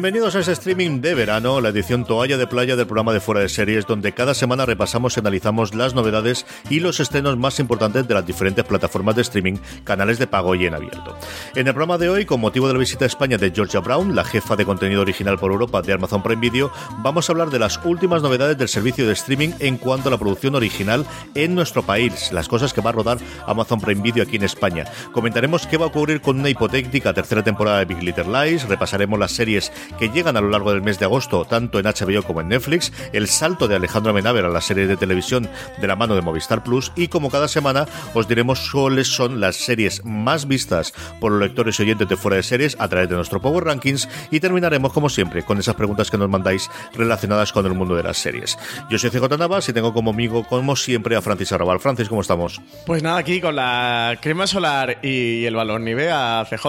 Bienvenidos a este streaming de verano, la edición toalla de playa del programa de Fuera de Series, donde cada semana repasamos y analizamos las novedades y los estrenos más importantes de las diferentes plataformas de streaming, canales de pago y en abierto. En el programa de hoy, con motivo de la visita a España de Georgia Brown, la jefa de contenido original por Europa de Amazon Prime Video, vamos a hablar de las últimas novedades del servicio de streaming en cuanto a la producción original en nuestro país, las cosas que va a rodar Amazon Prime Video aquí en España. Comentaremos qué va a ocurrir con una hipotética tercera temporada de Big Little Lies, repasaremos las series que llegan a lo largo del mes de agosto, tanto en HBO como en Netflix, el salto de Alejandro Amenábar a la serie de televisión de la mano de Movistar Plus y como cada semana os diremos cuáles son las series más vistas por los lectores y oyentes de fuera de series a través de nuestro Power Rankings y terminaremos como siempre con esas preguntas que nos mandáis relacionadas con el mundo de las series. Yo soy CJ Navas y tengo como amigo, como siempre, a Francis Arrabal. Francis, ¿cómo estamos? Pues nada, aquí con la crema solar y el balón Nivea CJ,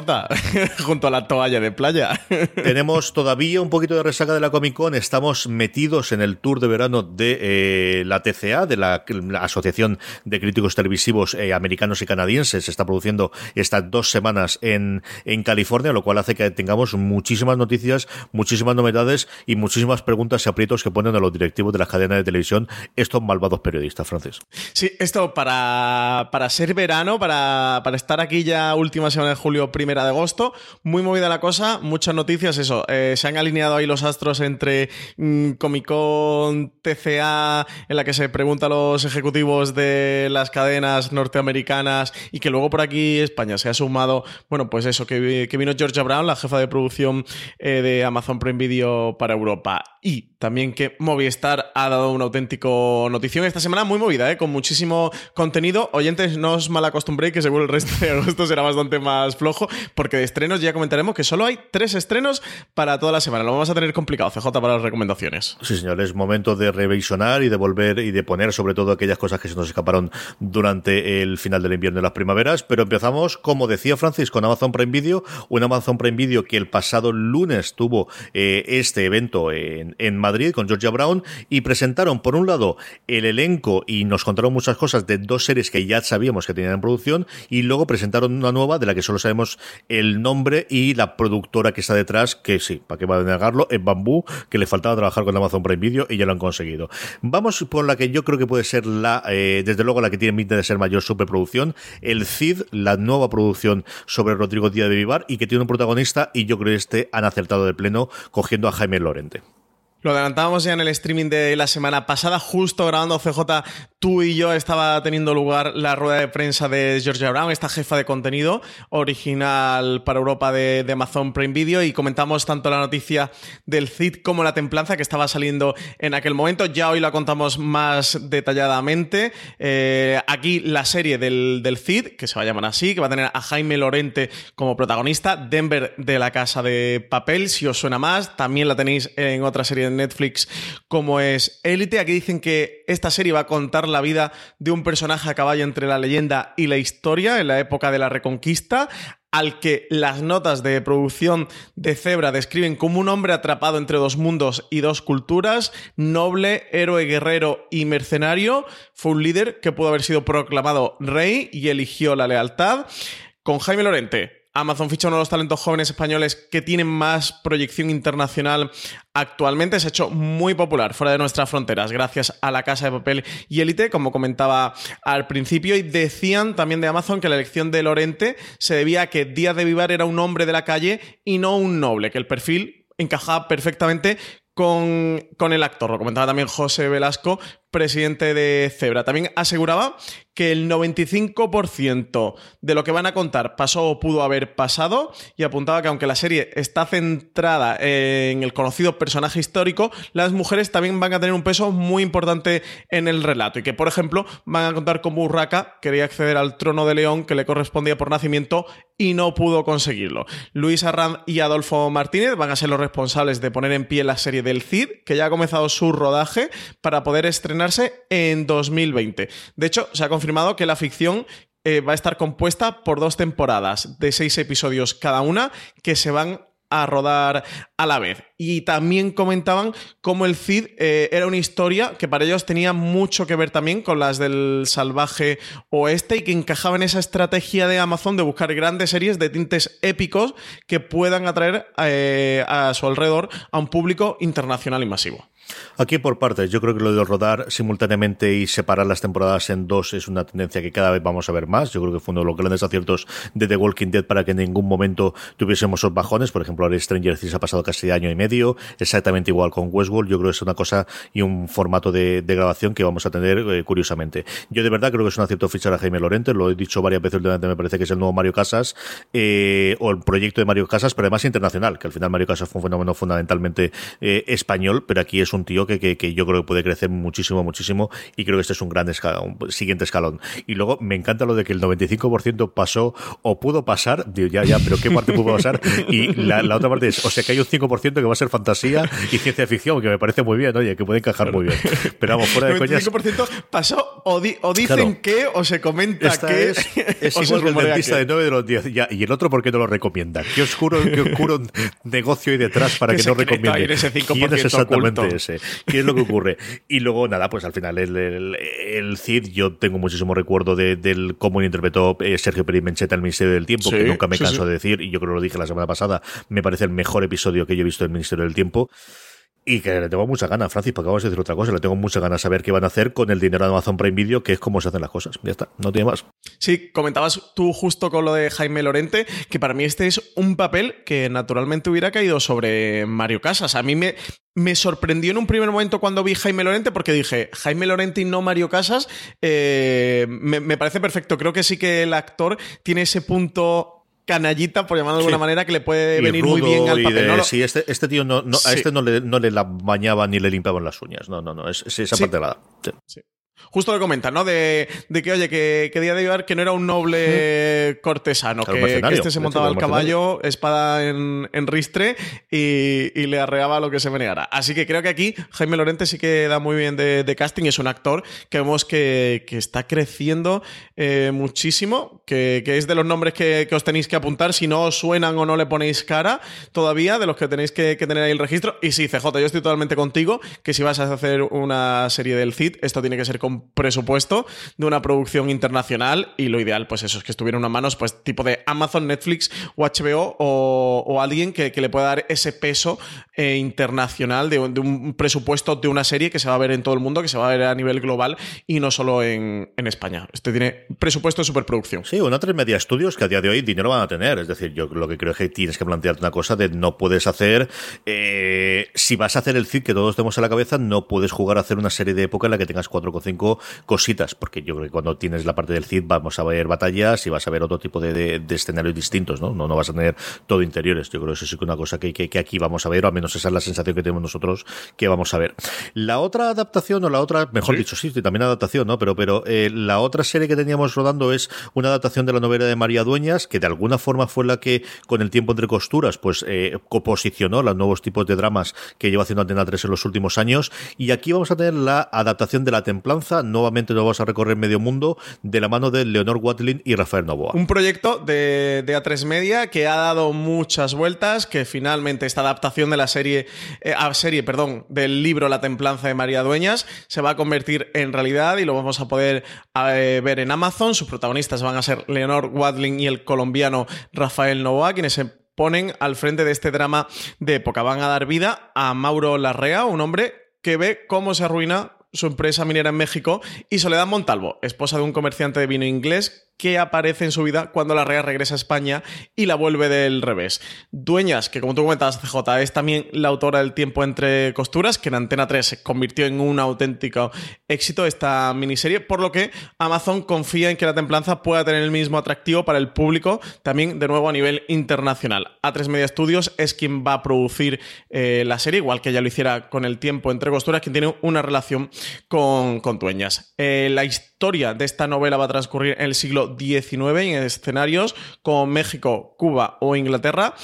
junto a la toalla de playa. Tenemos todavía un poquito de resaca de la Comic Con. Estamos metidos en el tour de verano de eh, la TCA, de la, Asociación de Críticos Televisivos eh, Americanos y Canadienses. Se está produciendo estas dos semanas en, en California, lo cual hace que tengamos muchísimas noticias, muchísimas novedades y muchísimas preguntas y aprietos que ponen a los directivos de las cadenas de televisión estos malvados periodistas, Francis. Sí, esto para, para ser verano, para, para estar aquí ya última semana de julio, primera de agosto, muy movida la cosa, muchas noticias, eso, se han alineado ahí los astros entre mm, Comic Con, TCA, en la que se pregunta a los ejecutivos de las cadenas norteamericanas y que luego por aquí España se ha sumado, bueno, pues eso, que, que vino Georgia Brown, la jefa de producción eh, de Amazon Prime Video para Europa. Y también que Movistar ha dado un auténtico notición esta semana muy movida, ¿eh? con muchísimo contenido. Oyentes, no os mal acostumbréis que seguro el resto de agosto será bastante más flojo, porque de estrenos ya comentaremos que solo hay tres estrenos para toda la semana. Lo vamos a tener complicado, CJ, para las recomendaciones. Sí, señor, es momento de revisionar y de volver y de poner sobre todo aquellas cosas que se nos escaparon durante el final del invierno y las primaveras. Pero empezamos, como decía Francis, con Amazon Prime Video, un Amazon Prime Video que el pasado lunes tuvo eh, este evento en, en Madrid con Georgia Brown y presentaron, por un lado, el elenco y nos contaron muchas cosas de dos series que ya sabíamos que tenían en producción y luego presentaron una nueva de la que solo sabemos el nombre y la productora que está detrás, que sí, para qué va a negarlo, es Bambú, que le faltaba trabajar con Amazon Prime Video y ya lo han conseguido. Vamos por la que yo creo que puede ser la, eh, desde luego la que tiene pinta de ser mayor superproducción, el CID, la nueva producción sobre Rodrigo Díaz de Vivar y que tiene un protagonista y yo creo que este han acertado de pleno cogiendo a Jaime Lorente. Lo adelantábamos ya en el streaming de la semana pasada, justo grabando CJ, tú y yo estaba teniendo lugar la rueda de prensa de Georgia Brown, esta jefa de contenido original para Europa de, Amazon Prime Video, y comentamos tanto la noticia del CID como la templanza que estaba saliendo en aquel momento. Ya hoy la contamos más detalladamente. Eh, aquí la serie del, del CID, que se va a llamar así, que va a tener a Jaime Lorente como protagonista, Denver de la Casa de Papel, si os suena más. También la tenéis en otra serie Netflix como es Élite. Aquí dicen que esta serie va a contar la vida de un personaje a caballo entre la leyenda y la historia en la época de la Reconquista al que las notas de producción de Zebra describen como un hombre atrapado entre dos mundos y dos culturas, noble, héroe, guerrero y mercenario. Fue un líder que pudo haber sido proclamado rey y eligió la lealtad. Con Jaime Lorente Amazon ficha uno de los talentos jóvenes españoles que tienen más proyección internacional actualmente. Se ha hecho muy popular fuera de nuestras fronteras gracias a la Casa de Papel y Élite, como comentaba al principio. Y decían también de Amazon que la elección de Lorente se debía a que Díaz de Vivar era un hombre de la calle y no un noble, que el perfil encajaba perfectamente con, con, el actor. Lo comentaba también José Velasco, presidente de Zebra. También aseguraba que el 95% de lo que van a contar pasó o pudo haber pasado y apuntaba que aunque la serie está centrada en el conocido personaje histórico, las mujeres también van a tener un peso muy importante en el relato y que, por ejemplo, van a contar cómo Urraca quería acceder al trono de León que le correspondía por nacimiento y no pudo conseguirlo. Luis Arrand y Adolfo Martínez van a ser los responsables de poner en pie la serie del Cid, que ya ha comenzado su rodaje para poder en 2020. De hecho, se ha confirmado que la ficción eh, va a estar compuesta por dos temporadas de seis episodios cada una que se van a rodar a la vez. Y también comentaban cómo el Cid eh, era una historia que para ellos tenía mucho que ver también con las del salvaje oeste y que encajaba en esa estrategia de Amazon de buscar grandes series de tintes épicos que puedan atraer eh, a su alrededor a un público internacional y masivo. Aquí por partes, yo creo que lo de rodar simultáneamente y separar las temporadas en dos es una tendencia que cada vez vamos a ver más. Yo creo que fue uno de los grandes aciertos de The Walking Dead para que en ningún momento tuviésemos esos bajones. Por ejemplo, ahora Stranger Things ha pasado casi año y medio, exactamente igual con Westworld. Yo creo que es una cosa y un formato de, grabación que vamos a tener eh, curiosamente. Yo de verdad creo que es un acierto fichar a Jaime Lorente, lo he dicho varias veces últimamente, me parece que es el nuevo Mario Casas eh, o el proyecto de Mario Casas, pero además internacional, que al final Mario Casas fue un fenómeno fundamentalmente eh, español, pero aquí es un tío que, que, yo creo que puede crecer muchísimo, muchísimo y creo que este es un gran escalón, un siguiente escalón. Y luego me encanta lo de que el 95% pasó o pudo pasar, digo, ya, ya, pero ¿qué parte pudo pasar? Y la, otra parte es, o sea, que hay un 5% que va a ser fantasía y ciencia ficción, que me parece muy bien, oye, que puede encajar muy bien. Pero vamos, fuera de coñas. El 95% pasó o, o dicen que o se comenta que. Es, es igual que el dentista de 9 de los 10. y el otro, ¿por qué no lo recomienda? ¿Qué oscuro, qué oscuro negocio hay detrás para que, no recomiende? Ese 5% ¿Quién es exactamente oculto? ese? ¿Qué es lo que ocurre? Y luego, nada, pues al final el, el, Cid, yo tengo muchísimo recuerdo de, del cómo interpretó eh, Sergio Pérez Mencheta el Ministerio del Tiempo, que nunca me canso de decir, y yo creo que lo dije la semana pasada, me parece el mejor episodio que yo he visto del Ministerio del Tiempo. Y que le tengo mucha ganas, Francis, porque vamos a decir otra cosa, le tengo mucha ganas de saber qué van a hacer con el dinero de Amazon Prime Video, que es cómo se hacen las cosas. Ya está, no tiene más. Sí, comentabas tú justo con lo de Jaime Lorente, que para mí este es un papel que naturalmente hubiera caído sobre Mario Casas. A mí me, me sorprendió en un primer momento cuando vi Jaime Lorente, porque dije, Jaime Lorente y no Mario Casas, eh, me parece perfecto. Creo que sí que el actor tiene ese punto canallita, por llamarlo de alguna manera, que le puede venir muy bien al papel. sí, este, este tío no, a este no le, no le la bañaban ni le limpiaban las uñas. No, no, no. Es, esa parte de la. Sí. Justo lo comenta, ¿no? De, que, oye, que, que Día de Ibar que no era un noble cortesano, que, este se montaba al caballo, espada en, ristre y, le arreaba lo que se negara. Así que creo que aquí Jaime Lorente sí que da muy bien de, casting, es un actor que vemos que, está creciendo eh, muchísimo, que, es de los nombres que, os tenéis que apuntar, si no os suenan o no le ponéis cara todavía, de los que tenéis que, tener ahí el registro. Y sí, CJ, yo estoy totalmente contigo, que si vas a hacer una serie del CID, esto tiene que ser presupuesto de una producción internacional y lo ideal, pues eso, es que estuviera en unas manos, pues tipo de Amazon, Netflix o HBO o, alguien que, le pueda dar ese peso eh, internacional de, un presupuesto de una serie que se va a ver en todo el mundo, que se va a ver a nivel global y no solo en, España. Este tiene presupuesto de superproducción. Sí, una tres media estudios que a día de hoy dinero van a tener. Es decir, yo lo que creo es que tienes que plantearte una cosa de no puedes hacer, eh, si vas a hacer el CID que todos tenemos en la cabeza, no puedes jugar a hacer una serie de época en la que tengas 4,5 cositas, porque yo creo que cuando tienes la parte del CID vamos a ver batallas y vas a ver otro tipo de, escenarios distintos, ¿no? ¿no? No vas a tener todo interiores. Yo creo que eso sí que es una cosa que, que, aquí vamos a ver, o al menos esa es la sensación que tenemos nosotros que vamos a ver. La otra adaptación, o la otra, mejor dicho, sí, también adaptación, ¿no? Pero, pero eh, la otra serie que teníamos rodando es una adaptación de la novela de María Dueñas, que de alguna forma fue la que, con el tiempo entre costuras, pues eh, coposicionó los nuevos tipos de dramas que lleva haciendo Antena 3 en los últimos años. Y aquí vamos a tener la adaptación de La Templanza Nuevamente nos vamos a recorrer medio mundo de la mano de Leonor Watling y Rafael Novoa. Un proyecto de, A3 Media que ha dado muchas vueltas, que finalmente esta adaptación de la serie, eh, serie, perdón, del libro La Templanza de María Dueñas se va a convertir en realidad y lo vamos a poder eh, ver en Amazon. Sus protagonistas van a ser Leonor Watling y el colombiano Rafael Novoa, quienes se ponen al frente de este drama de época. Van a dar vida a Mauro Larrea, un hombre que ve cómo se arruina su empresa minera en México, y Soledad Montalvo, esposa de un comerciante de vino inglés que aparece en su vida cuando la Rea regresa a España y la vuelve del revés. Dueñas, que como tú comentabas, CJ, es también la autora del Tiempo entre costuras, que en Antena 3 se convirtió en un auténtico éxito esta miniserie, por lo que Amazon confía en que la templanza pueda tener el mismo atractivo para el público, también de nuevo a nivel internacional. A3 Media Studios es quien va a producir eh, la serie, igual que ya lo hiciera con el Tiempo entre costuras, quien tiene una relación con, con Dueñas. Eh, la historia de esta novela va a transcurrir en el siglo XIX en escenarios como México, Cuba o Inglaterra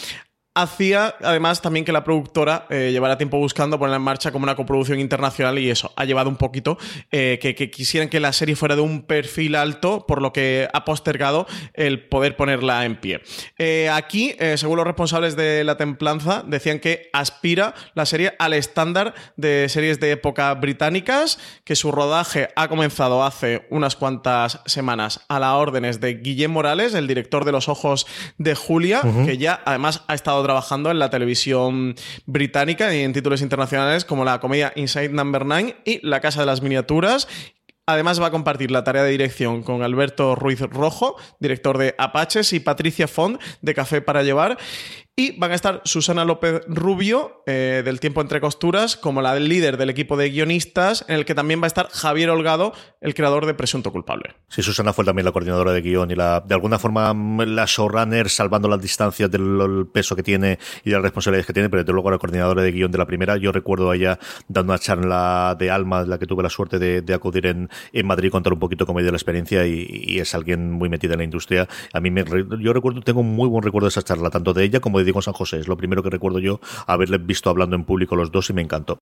hacía además también que la productora eh, llevara tiempo buscando ponerla en marcha como una coproducción internacional y eso ha llevado un poquito eh, que, quisieran que la serie fuera de un perfil alto, por lo que ha postergado el poder ponerla en pie. Eh, aquí, según los responsables de La Templanza, decían que aspira la serie al estándar de series de época británicas, que su rodaje ha comenzado hace unas cuantas semanas a las órdenes de Guillem Morales, el director de Los Ojos de Julia, que ya además ha estado trabajando en la televisión británica y en títulos internacionales como la comedia Inside Number 9 y La Casa de las Miniaturas Además va a compartir la tarea de dirección con Alberto Ruiz Rojo, director de Apaches, y Patricia Font, de Café para Llevar. Y van a estar Susana López Rubio, eh, del Tiempo entre Costuras, como la líder del equipo de guionistas, en el que también va a estar Javier Holgado, el creador de Presunto Culpable. Sí, Susana fue también la coordinadora de guion y la, de alguna forma la showrunner, salvando las distancias del peso que tiene y de las responsabilidades que tiene, pero desde luego la coordinadora de guion de la primera. Yo recuerdo a ella dando una charla de alma, la que tuve la suerte de, acudir en, en, Madrid, contar un poquito cómo ha ido la experiencia y, es alguien muy metida en la industria. A mí me, yo recuerdo, tengo un muy buen recuerdo de esa charla, tanto de ella como de Diego San José. Es lo primero que recuerdo yo haberle visto hablando en público los dos y me encantó.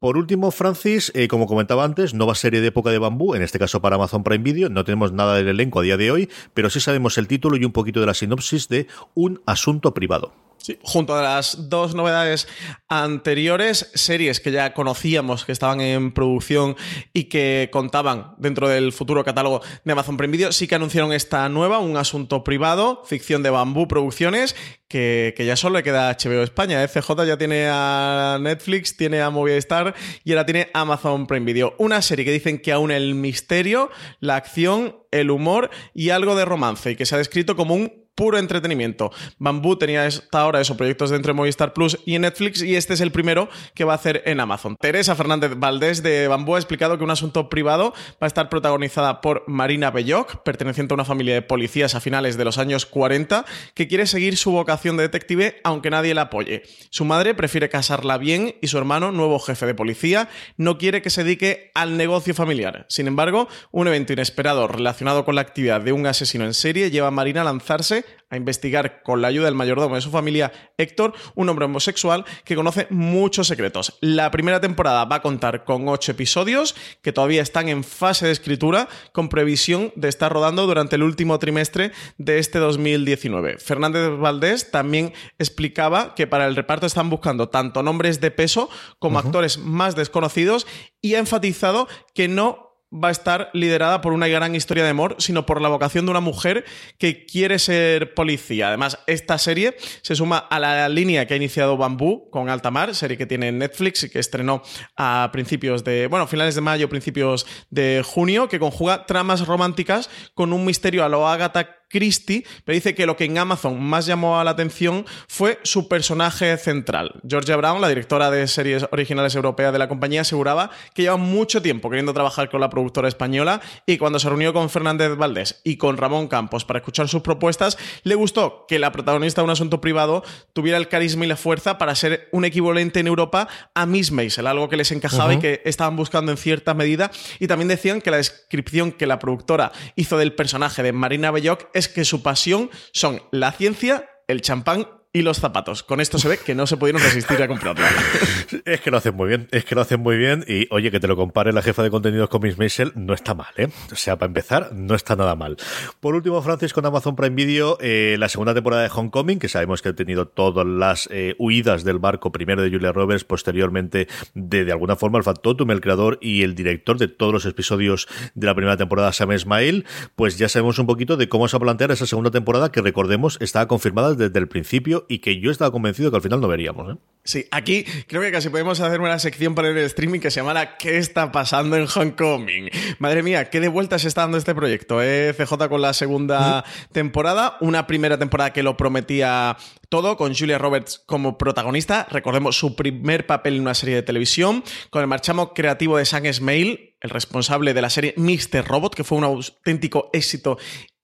Por último, Francis, eh, como comentaba antes, nueva serie de época de bambú, en este caso para Amazon Prime Video. No tenemos nada del elenco a día de hoy, pero sí sabemos el título y un poquito de la sinopsis de Un asunto privado. Sí, junto a las dos novedades anteriores, series que ya conocíamos que estaban en producción y que contaban dentro del futuro catálogo de Amazon Prime Video, sí que anunciaron esta nueva, un asunto privado, ficción de bambú producciones, que, ya solo le queda HBO España. FJ ya tiene a Netflix, tiene a Movistar y ahora tiene Amazon Prime Video. Una serie que dicen que aún el misterio, la acción, el humor y algo de romance y que se ha descrito como un puro entretenimiento. Bambú tenía hasta ahora esos proyectos de entre Movistar Plus y Netflix y este es el primero que va a hacer en Amazon. Teresa Fernández Valdés de Bambú ha explicado que un asunto privado va a estar protagonizada por Marina Belloc, perteneciente a una familia de policías a finales de los años 40, que quiere seguir su vocación de detective aunque nadie la apoye. Su madre prefiere casarla bien y su hermano, nuevo jefe de policía, no quiere que se dedique al negocio familiar. Sin embargo, un evento inesperado relacionado con la actividad de un asesino en serie lleva a Marina a lanzarse a investigar con la ayuda del mayordomo de su familia, Héctor, un hombre homosexual que conoce muchos secretos. La primera temporada va a contar con ocho episodios que todavía están en fase de escritura, con previsión de estar rodando durante el último trimestre de este 2019. Fernández Valdés también explicaba que para el reparto están buscando tanto nombres de peso como actores más desconocidos y ha enfatizado que no va a estar liderada por una gran historia de amor, sino por la vocación de una mujer que quiere ser policía. Además, esta serie se suma a la línea que ha iniciado Bambú con Altamar, serie que tiene Netflix y que estrenó a principios de, bueno, finales de mayo, principios de junio, que conjuga tramas románticas con un misterio a lo Agatha Christie, pero dice que lo que en Amazon más llamó la atención fue su personaje central. Georgia Brown, la directora de series originales europeas de la compañía, aseguraba que lleva mucho tiempo queriendo trabajar con la productora española y cuando se reunió con Fernández Valdés y con Ramón Campos para escuchar sus propuestas, le gustó que la protagonista de un asunto privado tuviera el carisma y la fuerza para ser un equivalente en Europa a Miss Maisel, algo que les encajaba y que estaban buscando en cierta medida. Y también decían que la descripción que la productora hizo del personaje de Marina Belloc es que su pasión son la ciencia, el champán y los zapatos. Con esto se ve que no se pudieron resistir a comprarlo. es que lo hacen muy bien, es que lo hacen muy bien y oye, que te lo compare la jefa de contenidos con Miss Maisel no está mal, ¿eh? O sea, para empezar, no está nada mal. Por último, Francis, con Amazon Prime Video, eh, la segunda temporada de Homecoming, que sabemos que ha tenido todas las eh, huidas del barco, primero de Julia Roberts, posteriormente de, de alguna forma, el Factotum, el creador y el director de todos los episodios de la primera temporada, Sam Ismail, pues ya sabemos un poquito de cómo se va a plantear esa segunda temporada que recordemos estaba confirmada desde el principio y que yo estaba convencido que al final no veríamos. ¿eh? Sí, aquí creo que casi podemos hacer una sección para el streaming que se llamara ¿Qué está pasando en Homecoming? Madre mía, qué de vuelta se está dando este proyecto. ¿eh? CJ con la segunda temporada, una primera temporada que lo prometía todo, con Julia Roberts como protagonista. Recordemos su primer papel en una serie de televisión, con el marchamo creativo de Sam Smail, el responsable de la serie Mr. Robot, que fue un auténtico éxito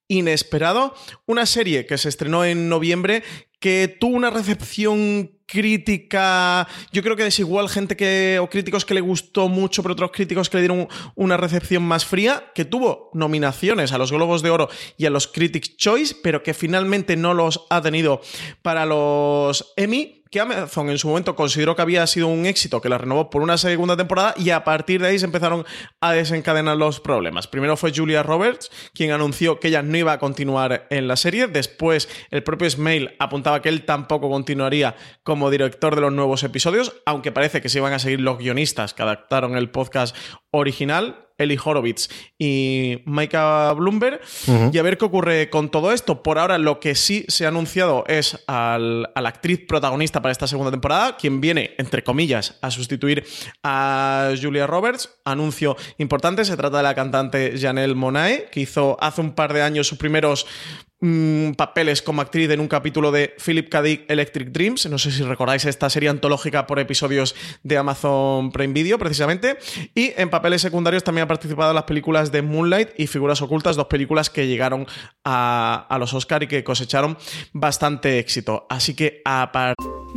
inesperado. Una serie que se estrenó en noviembre que tuvo una recepción crítica, yo creo que desigual gente que o críticos que le gustó mucho, pero otros críticos que le dieron una recepción más fría, que tuvo nominaciones a los Globos de Oro y a los Critics Choice, pero que finalmente no los ha tenido para los Emmy que Amazon en su momento consideró que había sido un éxito, que la renovó por una segunda temporada y a partir de ahí se empezaron a desencadenar los problemas. Primero fue Julia Roberts, quien anunció que ella no iba a continuar en la serie. Después, el propio Smail apuntaba que él tampoco continuaría como director de los nuevos episodios, aunque parece que se iban a seguir los guionistas que adaptaron el podcast original. Eli Horowitz y Micah Bloomberg. Y a ver qué ocurre con todo esto. Por ahora, lo que sí se ha anunciado es a la actriz protagonista para esta segunda temporada, quien viene, entre comillas, a sustituir a Julia Roberts. Anuncio importante: se trata de la cantante Janelle Monae, que hizo hace un par de años sus primeros Mm, papeles como actriz en un capítulo de Philip K. Dick Electric Dreams. No sé si recordáis esta serie antológica por episodios de Amazon Prime Video, precisamente. Y en papeles secundarios también ha participado en las películas de Moonlight y Figuras Ocultas, dos películas que llegaron a, los Oscar y que cosecharon bastante éxito. Así que a partir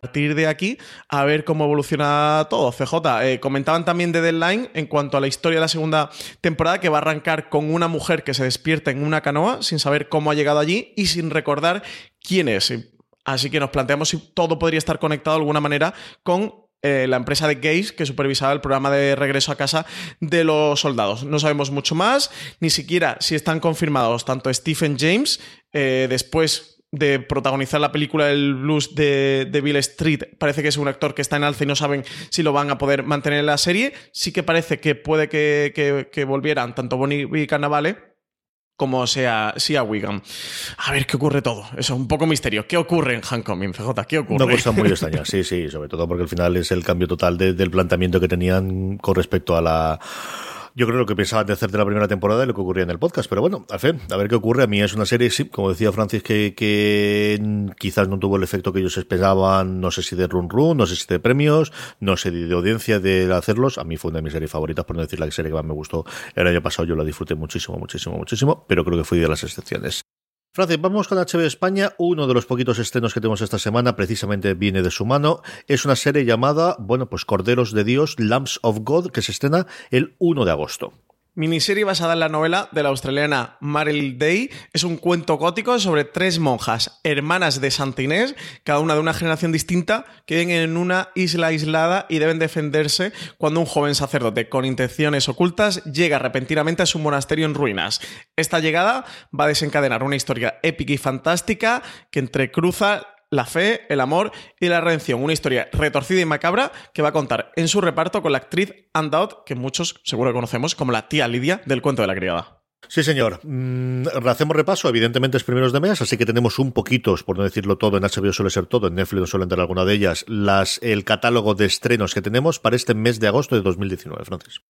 partir de aquí a ver cómo evoluciona todo. CJ, eh, comentaban también de Deadline en cuanto a la historia de la segunda temporada que va a arrancar con una mujer que se despierta en una canoa sin saber cómo ha llegado allí y sin recordar quién es. Así que nos planteamos si todo podría estar conectado de alguna manera con eh, la empresa de Gaze que supervisaba el programa de regreso a casa de los soldados. No sabemos mucho más, ni siquiera si están confirmados tanto Stephen James, eh, después de protagonizar la película del blues de, Bill Street. Parece que es un actor que está en alza y no saben si lo van a poder mantener en la serie. Sí que parece que puede que, volvieran tanto Bonnie y Cannavale como sea, sea Wigan. A ver qué ocurre todo. Eso es un poco misterio. ¿Qué ocurre en Hancock, CJ? ¿Qué ocurre? Una cosa muy extraña, sí, sí, sobre todo porque al final es el cambio total del planteamiento que tenían con respecto a la yo creo lo que pensaban de hacer de la primera temporada y lo que ocurría en el podcast. Pero bueno, al fin, a ver qué ocurre. A mí es una serie, sí, como decía Francis, que, que quizás no tuvo el efecto que ellos esperaban, no sé si de run run, no sé si de premios, no sé de audiencia de hacerlos. A mí fue una de mis series favoritas, por no decir la serie que más me gustó el año pasado. Yo la disfruté muchísimo, muchísimo, muchísimo, pero creo que fui de las excepciones. Francis, vamos con HBO España. Uno de los poquitos estrenos que tenemos esta semana precisamente viene de su mano. Es una serie llamada, bueno, pues Corderos de Dios, Lambs of God, que se estrena el 1 de agosto. Miniserie basada en la novela de la australiana Marilyn Day. Es un cuento gótico sobre tres monjas, hermanas de Santa Inés, cada una de una generación distinta, que viven en una isla aislada y deben defenderse cuando un joven sacerdote con intenciones ocultas llega repentinamente a su monasterio en ruinas. Esta llegada va a desencadenar una historia épica y fantástica que entrecruza la fe, el amor y la redención. Una historia retorcida y macabra que va a contar en su reparto con la actriz Anne que muchos seguro conocemos como la tía Lidia del cuento de la criada. Sí, señor. Mm, hacemos repaso, evidentemente es primeros de mes, así que tenemos un poquito, por no decirlo todo, en HBO suele ser todo, en Netflix no suele entrar alguna de ellas, las, el catálogo de estrenos que tenemos para este mes de agosto de 2019, Francis.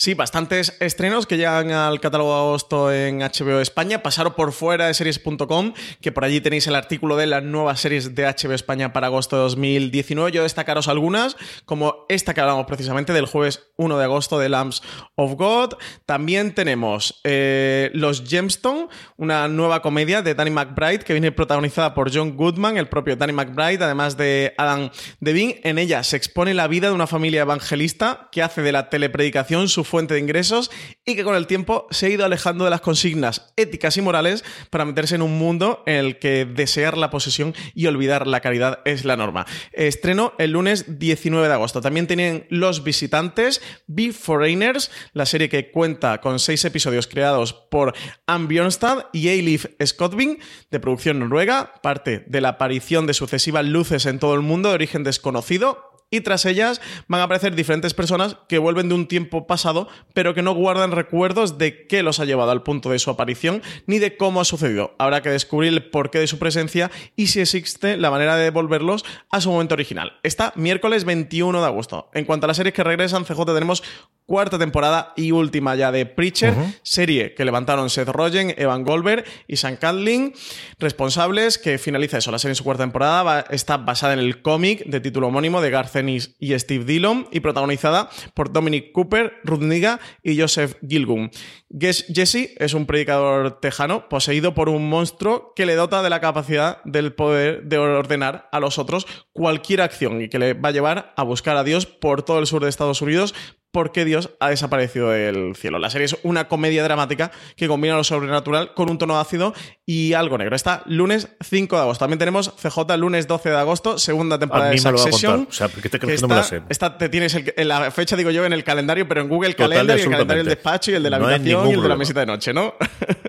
Sí, bastantes estrenos que llegan al catálogo de agosto en HBO España. Pasaron por fuera de series.com, que por allí tenéis el artículo de las nuevas series de HBO España para agosto de 2019. Yo destacaros algunas, como esta que hablamos precisamente del jueves 1 de agosto de Lambs of God. También tenemos eh, Los Gemstone, una nueva comedia de Danny McBride que viene protagonizada por John Goodman, el propio Danny McBride, además de Adam Devine. En ella se expone la vida de una familia evangelista que hace de la telepredicación su fuente de ingresos y que con el tiempo se ha ido alejando de las consignas éticas y morales para meterse en un mundo en el que desear la posesión y olvidar la caridad es la norma. Estreno el lunes 19 de agosto. También tienen Los Visitantes, Be Foreigners, la serie que cuenta con seis episodios creados por Anne Bjornstad y Eilif Scottbing, de producción noruega, parte de la aparición de sucesivas luces en todo el mundo de origen desconocido y tras ellas van a aparecer diferentes personas que vuelven de un tiempo pasado, pero que no guardan recuerdos de qué los ha llevado al punto de su aparición ni de cómo ha sucedido. Habrá que descubrir el porqué de su presencia y si existe la manera de devolverlos a su momento original. Está miércoles 21 de agosto. En cuanto a las series que regresan, CJ tenemos cuarta temporada y última ya de Preacher, serie que levantaron Seth Rogen, Evan Goldberg y Sam Candling, responsables, que finaliza eso, la serie en su cuarta temporada, está basada en el cómic de título homónimo de Garth Y Steve Dillon y protagonizada por Dominic Cooper, Ruth Niga y Joseph Gilgun. Jesse es un predicador tejano poseído por un monstruo que le dota de la capacidad del poder de ordenar a los otros cualquier acción y que le va a llevar a buscar a Dios por todo el sur de Estados Unidos por qué Dios ha desaparecido del cielo. La serie es una comedia dramática que combina lo sobrenatural con un tono ácido y algo negro. Está lunes 5 de agosto. También tenemos CJ lunes 12 de agosto, segunda temporada de Succession. O sea, ¿por qué te crees que, no me la sé? Esta te tienes en la fecha, digo yo, en el calendario, pero en Google Calendar y el calendario del despacho y el de la habitación y el de la mesita de noche, ¿no?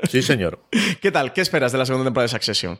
Sí, señor. ¿Qué tal? ¿Qué esperas de la segunda temporada de Succession?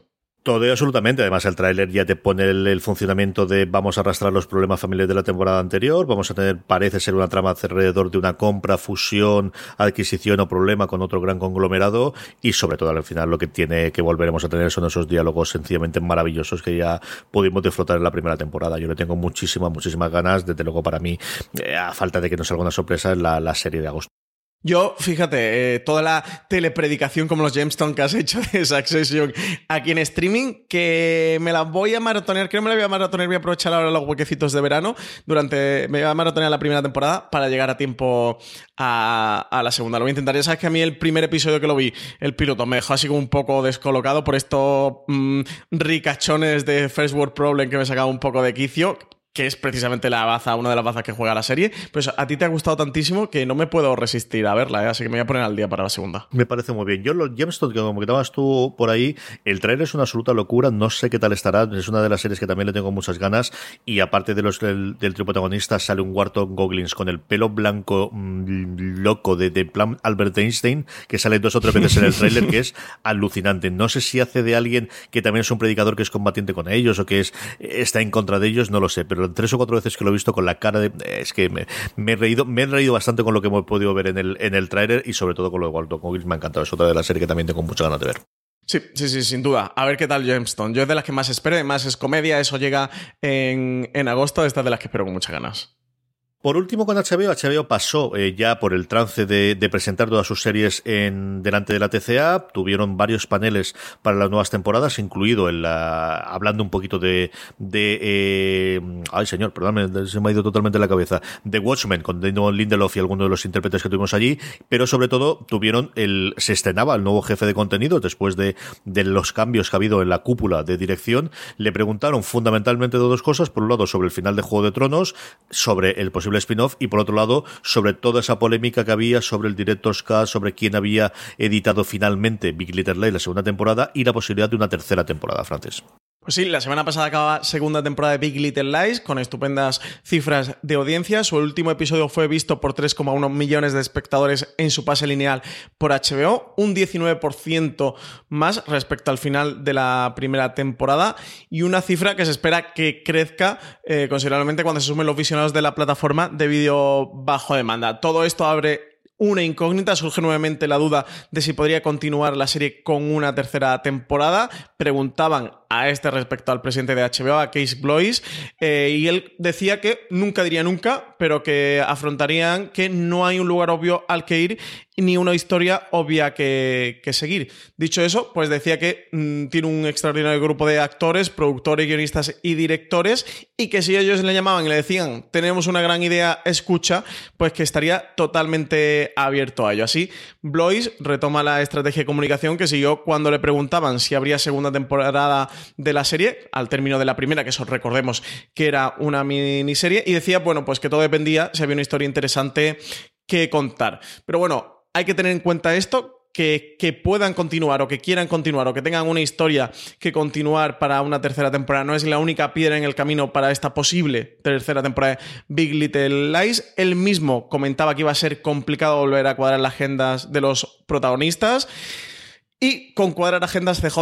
Todo y absolutamente. Además, el tráiler ya te pone el, funcionamiento de vamos a arrastrar los problemas familiares de la temporada anterior. Vamos a tener, parece ser una trama alrededor de una compra, fusión, adquisición o problema con otro gran conglomerado. Y sobre todo, al final, lo que tiene que volveremos a tener son esos diálogos sencillamente maravillosos que ya pudimos disfrutar en la primera temporada. Yo le tengo muchísimas, muchísimas ganas. Desde luego, para mí, eh, a falta de que nos salga una sorpresa, en la serie de agosto. Yo, fíjate, eh, toda la telepredicación como los Gemstones que has hecho de Succession aquí en streaming, que me la voy a maratonear, creo que me la voy a maratonear, voy a aprovechar ahora los huequecitos de verano, durante, me voy a maratonear la primera temporada para llegar a tiempo a, la segunda. Lo voy a intentar, ya sabes que a mí el primer episodio que lo vi, el piloto, me dejó así como un poco descolocado por estos mm, ricachones de First World Problem que me sacaba un poco de quicio, que es precisamente la baza, una de las bazas que juega la serie, pues a ti te ha gustado tantísimo que no me puedo resistir a verla, ¿eh? así que me voy a poner al día para la segunda. Me parece muy bien. Yo los Gemstones, que como estabas tú por ahí, el trailer es una absoluta locura, no sé qué tal estará, es una de las series que también le tengo muchas ganas y aparte de los del, del trío protagonista sale un Wharton Goggins con el pelo blanco mm, loco de, de plan Albert Einstein, que sale dos o tres veces en el trailer, que es alucinante. No sé si hace de alguien que también es un predicador que es combatiente con ellos o que es está en contra de ellos, no lo sé, pero tres o cuatro veces que lo he visto con la cara de. Es que me, he reído, me he reído bastante con lo que hemos podido ver en el, en el tráiler y sobre todo con lo de Walton Goggins. Me ha encantado. Es otra de las series que también tengo muchas ganas de ver. Sí, sí, sí, sin duda. A ver qué tal Jamestown. Yo es de las que más espero, además es comedia, eso llega en, en agosto, esta es de las que espero con muchas ganas. Por último, con HBO, HBO pasó eh, ya por el trance de, presentar todas sus series en delante de la TCA. Tuvieron varios paneles para las nuevas temporadas, incluido el hablando un poquito de, de eh, ay señor, perdón, se me ha ido totalmente la cabeza, de Watchmen con Damon Lindelof y algunos de los intérpretes que tuvimos allí, pero sobre todo tuvieron el se estrenaba el nuevo jefe de contenido después de, de los cambios que ha habido en la cúpula de dirección. Le preguntaron fundamentalmente dos cosas, por un lado sobre el final de Juego de Tronos, sobre el posible spin-off y por otro lado sobre toda esa polémica que había sobre el Director's Cut, sobre quién había editado finalmente Big Little Lies la segunda temporada y la posibilidad de una tercera temporada, Francis. Pues sí, la semana pasada acaba segunda temporada de Big Little Lies con estupendas cifras de audiencia. Su último episodio fue visto por 3,1 millones de espectadores en su pase lineal por HBO, un 19% más respecto al final de la primera temporada y una cifra que se espera que crezca eh, considerablemente cuando se sumen los visionados de la plataforma de vídeo bajo demanda. Todo esto abre una incógnita. Surge nuevamente la duda de si podría continuar la serie con una tercera temporada. Preguntaban a este respecto al presidente de HBO, a Case Blois, eh, y él decía que nunca diría nunca, pero que afrontarían que no hay un lugar obvio al que ir ni una historia obvia que, seguir. Dicho eso, pues decía que mm, tiene un extraordinario grupo de actores, productores, guionistas y directores, y que si ellos le llamaban y le decían, tenemos una gran idea, escucha, pues que estaría totalmente abierto a ello. Así, Blois retoma la estrategia de comunicación que siguió cuando le preguntaban si habría segunda temporada de la serie, al término de la primera, que eso recordemos que era una miniserie, y decía, bueno, pues que todo dependía si había una historia interesante que contar. Pero bueno, hay que tener en cuenta esto, que, que, puedan continuar o que quieran continuar o que tengan una historia que continuar para una tercera temporada no es la única piedra en el camino para esta posible tercera temporada de Big Little Lies. Él mismo comentaba que iba a ser complicado volver a cuadrar las agendas de los protagonistas. Y con cuadrar agendas CJ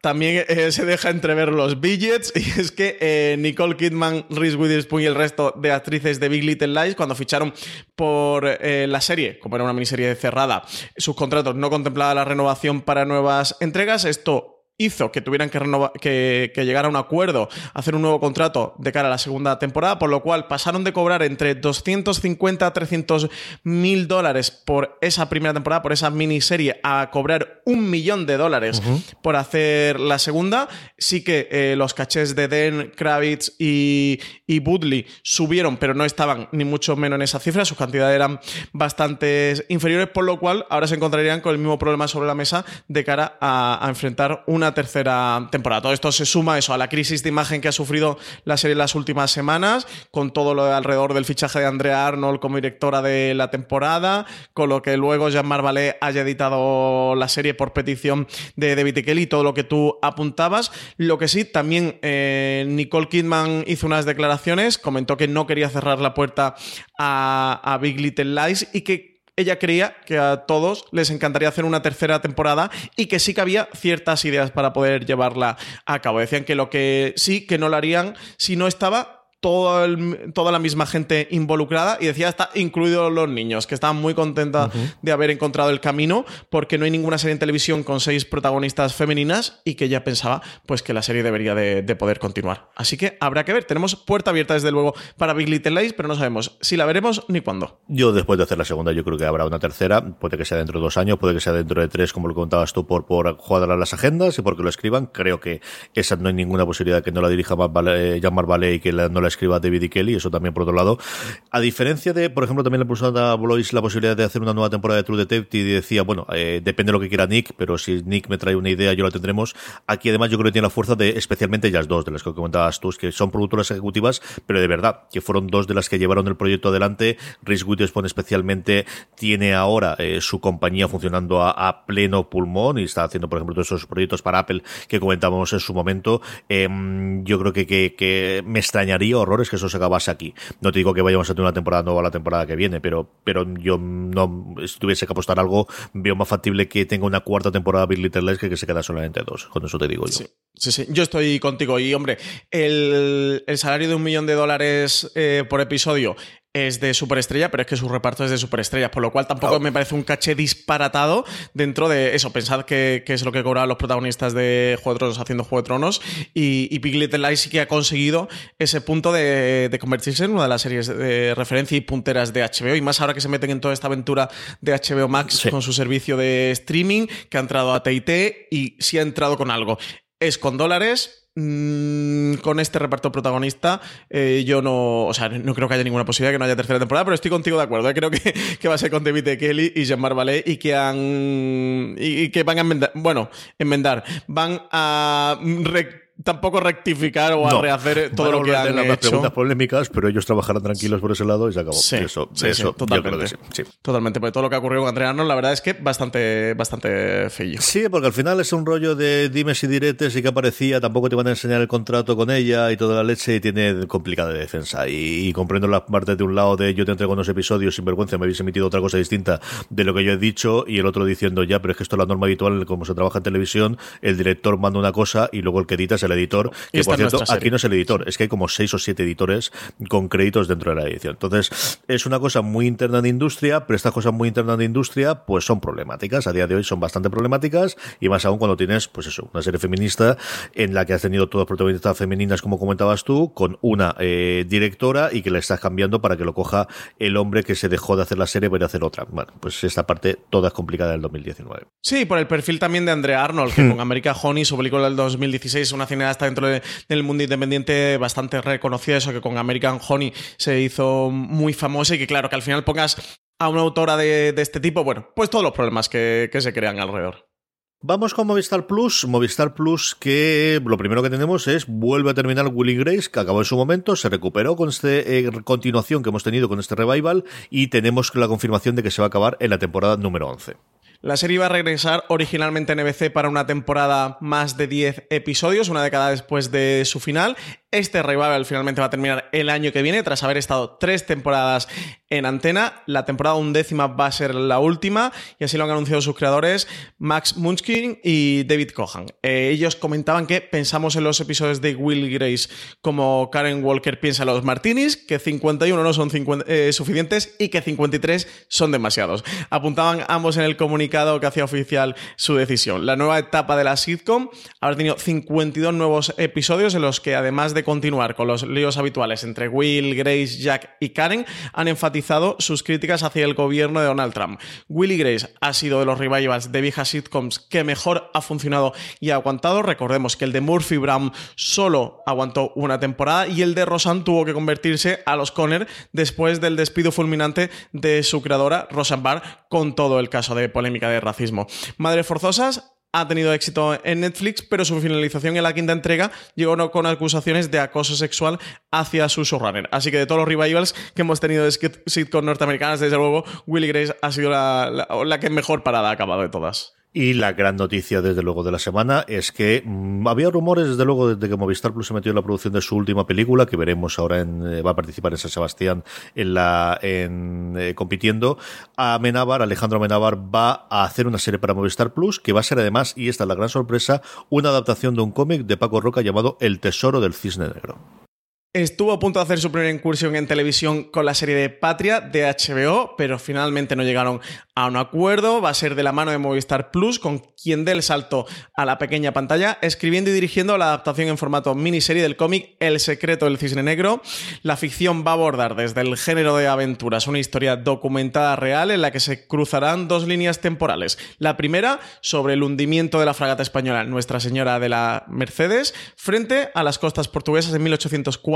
también eh, se deja entrever los billets. Y es que eh, Nicole Kidman, Reese Witherspoon y el resto de actrices de Big Little Lies cuando ficharon por eh, la serie, como era una miniserie cerrada, sus contratos no contemplaban la renovación para nuevas entregas, esto hizo que tuvieran que, que, llegar a un acuerdo, hacer un nuevo contrato de cara a la segunda temporada, por lo cual pasaron de cobrar entre 250 a 300 mil dólares por esa primera temporada, por esa miniserie, a cobrar un millón de dólares por hacer la segunda. Sí que eh, los cachés de Den, Kravitz y, y Budley subieron, pero no estaban ni mucho menos en esa cifra, sus cantidades eran bastante inferiores, por lo cual ahora se encontrarían con el mismo problema sobre la mesa de cara a enfrentar una tercera temporada. Todo esto se suma eso a la crisis de imagen que ha sufrido la serie en las últimas semanas, con todo lo de alrededor del fichaje de Andrea Arnold como directora de la temporada, con lo que luego Jean-Marc Vallée haya editado la serie por petición de David Kelly, todo lo que tú apuntabas. Lo que sí, también eh, Nicole Kidman hizo unas declaraciones, comentó que no quería cerrar la puerta a Big Little Lies y que ella creía que a todos les encantaría hacer una tercera temporada y que sí que había ciertas ideas para poder llevarla a cabo. Decían que lo que sí, que no lo harían si no estaba toda la misma gente involucrada y decía hasta incluidos los niños, que estaban muy contentas de haber encontrado el camino porque no hay ninguna serie en televisión con seis protagonistas femeninas y que ella pensaba pues que la serie debería de, poder continuar. Así que habrá que ver, tenemos puerta abierta desde luego para Big Little Lies, pero no sabemos si la veremos ni cuándo. Yo después de hacer la segunda yo creo que habrá una tercera, puede que sea dentro de dos años, puede que sea dentro de tres como lo contabas tú por, por jugar las agendas y porque lo escriban, creo que esa no hay ninguna posibilidad que no la dirija Jean-Marc Vallée y que no la escriba David y Kelly, eso también por otro lado. A diferencia de, por ejemplo, también le puso a Blois la posibilidad de hacer una nueva temporada de True Detective y decía, bueno, eh, depende de lo que quiera Nick, pero si Nick me trae una idea, yo la tendremos. Aquí además yo creo que tiene la fuerza de, especialmente ellas dos, de las que comentabas tú, que son productoras ejecutivas, pero de verdad, que fueron dos de las que llevaron el proyecto adelante. Reese Witherspoon especialmente tiene ahora eh, su compañía funcionando a, pleno pulmón y está haciendo, por ejemplo, todos esos proyectos para Apple que comentábamos en su momento. Em, yo creo que me extrañaría horrores que eso se acabase aquí. No te digo que vayamos a tener una temporada nueva la temporada que viene, pero, pero yo no, si tuviese que apostar algo, veo más factible que tenga una cuarta temporada Big Little Lies que que se queda solamente dos. Con eso te digo yo. Sí, sí, sí. Yo estoy contigo. Y hombre, el, salario de un millón de dólares eh, por episodio es de superestrella, pero es que su reparto es de superestrellas, por lo cual tampoco me parece un caché disparatado dentro de eso. Pensad que, es lo que cobraban los protagonistas de Juego de Tronos haciendo Juego de Tronos y, y Big Little Lies sí que ha conseguido ese punto de, convertirse en una de las series de referencia y punteras de HBO y más ahora que se meten en toda esta aventura de HBO Max con su servicio de streaming que ha entrado a TIT y sí ha entrado con algo. Es con dólares, Mm, con este reparto protagonista, eh, yo no, o sea, no creo que haya ninguna posibilidad de que no haya tercera temporada, pero estoy contigo de acuerdo. ¿eh? Creo que, que, va a ser con David Kelly y Jean-Marc Vallée y que han y, que van a enmendar, bueno, enmendar, van a tampoco rectificar o a rehacer todo lo que han las hecho. preguntas polémicas, pero ellos trabajarán tranquilos por ese lado y se acabó. Sí, eso, sí, eso sí, totalmente. yo creo que. Totalmente, porque todo lo que ha ocurrido con Andrea Arnold, la verdad es que bastante, bastante feillo. Sí, porque al final es un rollo de dimes y diretes y que aparecía, tampoco te van a enseñar el contrato con ella y toda la leche y tiene complicada defensa. Y, y comprendo las partes de un lado de yo te entrego unos episodios sin vergüenza, me habéis emitido otra cosa distinta de lo que yo he dicho y el otro diciendo ya, pero es que esto es la norma habitual, como se trabaja en televisión, el director manda una cosa y luego el que edita es el editor. Y Que por cierto, aquí no es el editor, es que hay como seis o siete editores con créditos dentro de la edición. Entonces, es una cosa muy interna de industria, pero estas cosas muy internas de industria, pues son problemáticas. A día de hoy son bastante problemáticas y más aún cuando tienes, pues eso, una serie feminista en la que has tenido todas protagonistas femeninas, como comentabas tú, con una eh, directora y que la estás cambiando para que lo coja el hombre que se dejó de hacer la serie para ir a hacer otra. Bueno, pues esta parte toda es complicada del 2019. Sí, por el perfil también de Andrea Arnold, que con America Honey, su película del 2016, una cineasta dentro de- del mundo independiente bastante reconocida, eso que con American Honey se hizo muy famosa y que claro, que al final pongas a una autora de, este tipo, bueno, pues todos los problemas que, se crean alrededor. Vamos con Movistar Plus. Movistar Plus que lo primero que tenemos es vuelve a terminar Willy Grace, que acabó en su momento, se recuperó con esta continuación que hemos tenido con este revival y tenemos la confirmación de que se va a acabar en la temporada número 11. La serie iba a regresar originalmente en NBC para una temporada más de 10 episodios, una década después de su final. Este revival finalmente va a terminar el año que viene, tras haber estado tres temporadas en antena. La temporada undécima va a ser la última, y así lo han anunciado sus creadores, Max Munchkin y David Cohan. Eh, ellos comentaban que pensamos en los episodios de Will Grace como Karen Walker piensa en los Martinis, que 51 no son 50, eh, suficientes y que 53 son demasiados. Apuntaban ambos en el comunicado que hacía oficial su decisión. La nueva etapa de la sitcom habrá tenido 52 nuevos episodios en los que además de continuar con los líos habituales entre Will, Grace, Jack y Karen, han enfatizado sus críticas hacia el gobierno de Donald Trump. Will y Grace ha sido de los revivals de viejas sitcoms que mejor ha funcionado y ha aguantado. Recordemos que el de Murphy Brown solo aguantó una temporada y el de Roseanne tuvo que convertirse a los Conner después del despido fulminante de su creadora, Roseanne Barr, con todo el caso de polémica de racismo. Madres forzosas ha tenido éxito en Netflix, pero su finalización en la quinta entrega llegó con acusaciones de acoso sexual hacia su showrunner. Así que de todos los revivals que hemos tenido de sitcom norteamericanas, desde luego, Willy Grace ha sido la, la- la que mejor parada ha acabado de todas. Y la gran noticia, desde luego, de la semana es que mm, había rumores, desde luego, desde que Movistar Plus se metió en la producción de su última película, que veremos ahora en, eh, va a participar en San Sebastián en la, en, eh, compitiendo. Amenábar, Alejandro Amenábar, va a hacer una serie para Movistar Plus, que va a ser además, y esta es la gran sorpresa, una adaptación de un cómic de Paco Roca llamado El Tesoro del Cisne Negro. Estuvo a punto de hacer su primera incursión en televisión con la serie de Patria de HBO, pero finalmente no llegaron a un acuerdo. Va a ser de la mano de Movistar Plus, con quien dé el salto a la pequeña pantalla, escribiendo y dirigiendo la adaptación en formato miniserie del cómic El secreto del cisne negro. La ficción va a abordar desde el género de aventuras una historia documentada real en la que se cruzarán dos líneas temporales. La primera sobre el hundimiento de la fragata española Nuestra Señora de la Mercedes frente a las costas portuguesas en 1804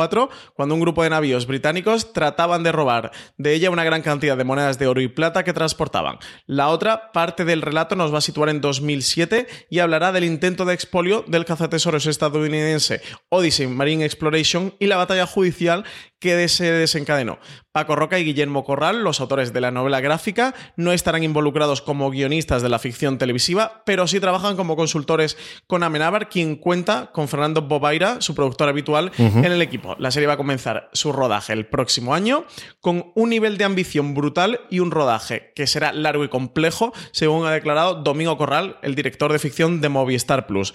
cuando un grupo de navíos británicos trataban de robar de ella una gran cantidad de monedas de oro y plata que transportaban. La otra parte del relato nos va a situar en 2007 y hablará del intento de expolio del cazatesoros estadounidense Odyssey Marine Exploration y la batalla judicial que se desencadenó. Paco Roca y Guillermo Corral, los autores de la novela gráfica, no estarán involucrados como guionistas de la ficción televisiva, pero sí trabajan como consultores con Amenábar, quien cuenta con Fernando Bobaira, su productor habitual, en el equipo. La serie va a comenzar su rodaje el próximo año con un nivel de ambición brutal y un rodaje que será largo y complejo, según ha declarado Domingo Corral, el director de ficción de Movistar Plus.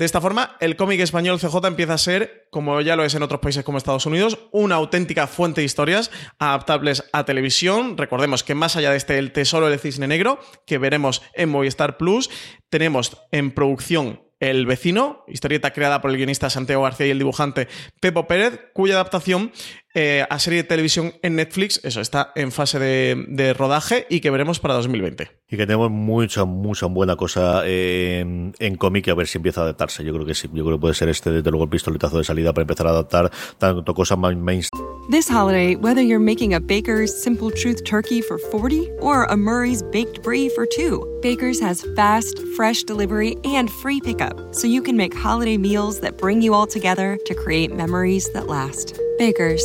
De esta forma, el cómic español CJ empieza a ser, como ya lo es en otros países como Estados Unidos, una auténtica fuente de historias adaptables a televisión. Recordemos que más allá de este El Tesoro del Cisne Negro, que veremos en Movistar Plus, tenemos en producción el vecino, historieta creada por el guionista Santiago García y el dibujante Pepo Pérez, cuya adaptación eh, a serie de televisión en Netflix, eso está en fase de, de rodaje y que veremos para 2020. Y que tenemos mucha, mucha buena cosa eh, en, en cómic y a ver si empieza a adaptarse. Yo creo que sí. Yo creo que puede ser este, desde luego, el pistoletazo de salida para empezar a adaptar tanto cosas más mainstream. This holiday, whether you're making a Baker's Simple Truth turkey for 40 or a Murray's Baked Brie for 2, Baker's has fast, fresh delivery and free pickup, so you can make holiday meals that bring you all together to create memories that last. Baker's,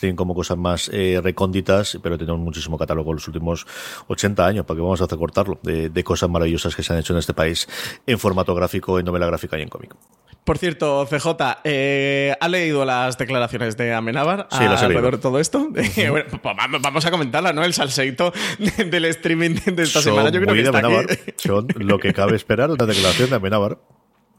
tienen como cosas más eh, recónditas, pero tenemos muchísimo catálogo en los últimos 80 años, para que vamos a hacer cortarlo, de, de, cosas maravillosas que se han hecho en este país en formato gráfico, en novela gráfica y en cómic. Por cierto, CJ, eh, ¿ha leído las declaraciones de Amenábar sí, las alrededor de todo esto? bueno, pues vamos a comentarla, ¿no? El salseito del streaming de esta Son semana. Yo creo muy que está de Amenábar. aquí. Son lo que cabe esperar una declaración de Amenábar.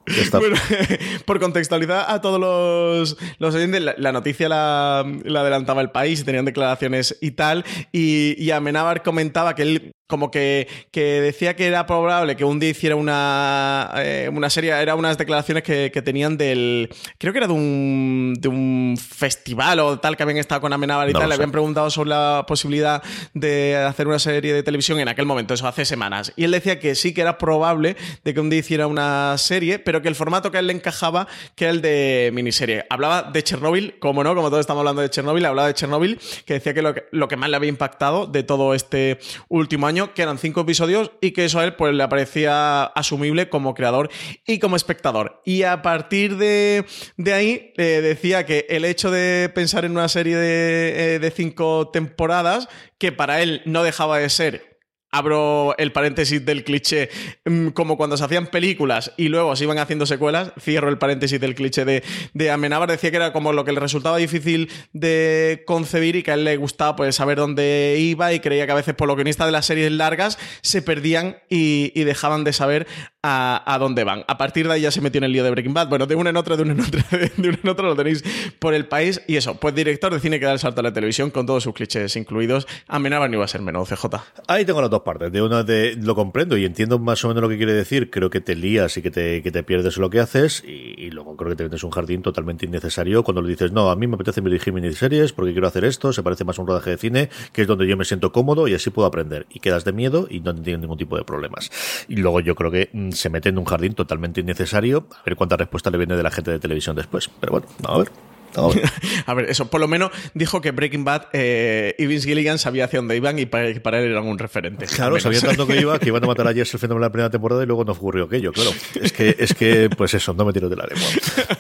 Por contextualizar a todos los, los oyentes, la, noticia la, la adelantaba el país y tenían declaraciones y tal. Y, y Amenábar comentaba que él como que, que, decía que era probable que un día hiciera una, eh, una serie, eran unas declaraciones que, que, tenían del, creo que era de un, de un festival o tal que habían estado con Amenábar y No tal, le habían preguntado sobre la posibilidad de hacer una serie de televisión en aquel momento, eso hace semanas. Y él decía que sí que era probable de que un día hiciera una serie, pero que el formato que a él le encajaba, que era el de miniserie. Hablaba de Chernobyl, como no, como todos estamos hablando de Chernobyl, hablaba de Chernobyl, que decía que lo que, lo que más le había impactado de todo este último año que eran cinco episodios y que eso a él pues le parecía asumible como creador y como espectador. Y a partir de, de ahí eh, decía que el hecho de pensar en una serie de, eh, de cinco temporadas, que para él no dejaba de ser abro el paréntesis del cliché, mm, como cuando se hacían películas y luego se iban haciendo secuelas, cierro el paréntesis del cliché de, de Amenábar, decía que era como lo que le resultaba difícil de concebir y que a él le gustaba pues saber dónde iba y creía que a veces por lo guionistas de las series largas se perdían y, y dejaban de saber a, a, dónde van. A partir de ahí ya se metió en el lío de Breaking Bad. Bueno, de una en otra, de una en otra, de una en otra lo tenéis por el país. Y eso, pues director de cine que da el salto a la televisión con todos sus clichés incluidos. Amenábar no iba a ser menos, CJ. Ahí tengo las dos partes. De una de lo comprendo y entiendo más o menos lo que quiere decir. Creo que te lías y que te, que te pierdes lo que haces. Y, y luego creo que te metes un jardín totalmente innecesario cuando le dices, no, a mí me apetece dirigir miniseries porque quiero hacer esto, se parece más a un rodaje de cine, que es donde yo me siento cómodo y así puedo aprender. Y quedas de miedo y no tienes ningún tipo de problemas. Y luego yo creo que mm, se mete en un jardín totalmente innecesario. A ver cuánta respuesta le viene de la gente de televisión después. Pero bueno, a ver. A ver. eso, por lo menos dijo que Breaking Bad eh, y Vince Gilligan sabía hacia dónde iban y para, para él eran un referente. Claro, sabían tanto que iba, que iban a matar a Jess el fenómeno de la primera temporada y luego no ocurrió aquello, claro. Es que, es que, pues eso, no me tiro de la lengua.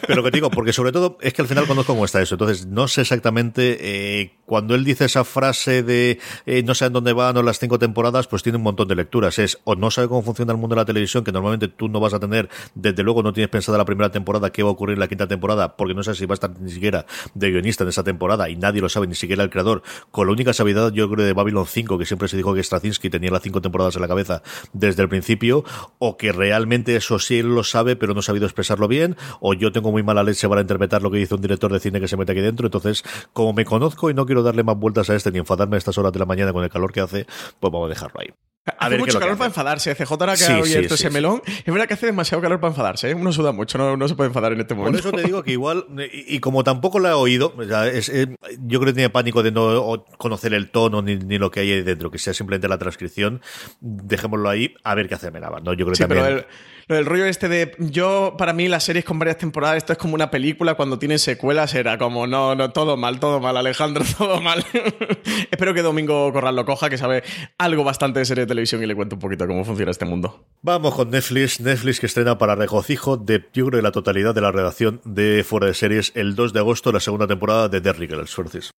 Pero que te digo, porque sobre todo es que al final conozco cómo está eso. Entonces, no sé exactamente, eh, cuando él dice esa frase de eh, no sé en dónde van o las cinco temporadas, pues tiene un montón de lecturas. Es o no sabe cómo funciona el mundo de la televisión, que normalmente tú no vas a tener, desde luego no tienes pensada la primera temporada qué va a ocurrir en la quinta temporada, porque no sabes si va a estar ni siquiera de guionista en esa temporada y nadie lo sabe, ni siquiera el creador, con la única sabiduría yo creo de Babylon 5, que siempre se dijo que Straczynski tenía las cinco temporadas en la cabeza desde el principio, o que realmente eso sí él lo sabe, pero no ha sabido expresarlo bien, o yo tengo muy mala leche para interpretar lo que dice un director de cine que se mete aquí dentro, entonces, como me conozco y no quiero darle más vueltas a este ni enfadarme a estas horas de la mañana con el calor que hace, pues vamos a dejarlo ahí. A hace mucho calor para enfadarse, CJ ahora que Sí, ha abierto sí, ese sí, melón. Es verdad que hace demasiado calor para enfadarse, ¿eh? uno suda mucho, no, no se puede enfadar en este Por momento. eso te digo que igual, y, y como tampoco la he oído, o sea, es, eh, yo creo que tenía pánico de no o- conocer el tono ni, ni lo que hay ahí dentro, que sea simplemente la transcripción, dejémoslo ahí, a ver qué hace Menaba, ¿no? Yo creo que Sí, pero también... el- lo del rollo este de. Yo, para mí, las series con varias temporadas, esto es como una película cuando tienen secuelas, era como, no, no, todo mal, todo mal, Alejandro, todo mal. Espero que Domingo Corral lo coja, que sabe algo bastante de serie de televisión y le cuente un poquito cómo funciona este mundo. Vamos con Netflix, Netflix que estrena para regocijo de, yo creo, de la totalidad de la redacción de Fuera de Series el 2 de agosto, la segunda temporada de The Riggles, Francis.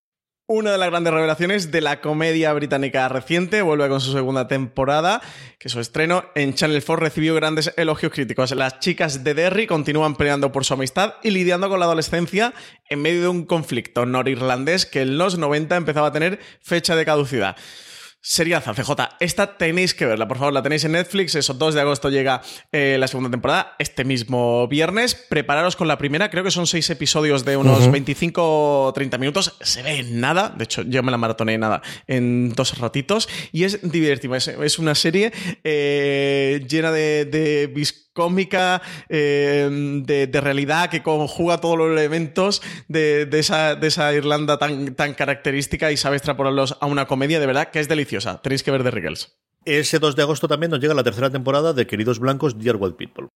Una de las grandes revelaciones de la comedia británica reciente vuelve con su segunda temporada, que su estreno en Channel 4 recibió grandes elogios críticos. Las chicas de Derry continúan peleando por su amistad y lidiando con la adolescencia en medio de un conflicto norirlandés que en los 90 empezaba a tener fecha de caducidad. Seriaza, CJ. Esta tenéis que verla, por favor, la tenéis en Netflix. Eso, 2 de agosto llega eh, la segunda temporada, este mismo viernes. Prepararos con la primera, creo que son seis episodios de unos 25-30 minutos. Se ve nada, de hecho, yo me la maratoné nada en dos ratitos. Y es divertida, es, una serie eh, llena de, de cómica, eh, de, realidad, que conjuga todos los elementos de, esa, de esa, Irlanda tan, tan, característica y sabe extrapolarlos a una comedia, de verdad que es deliciosa. Tenéis que ver The Riggles. Ese 2 de agosto también nos llega la tercera temporada de Queridos Blancos, Dear White People.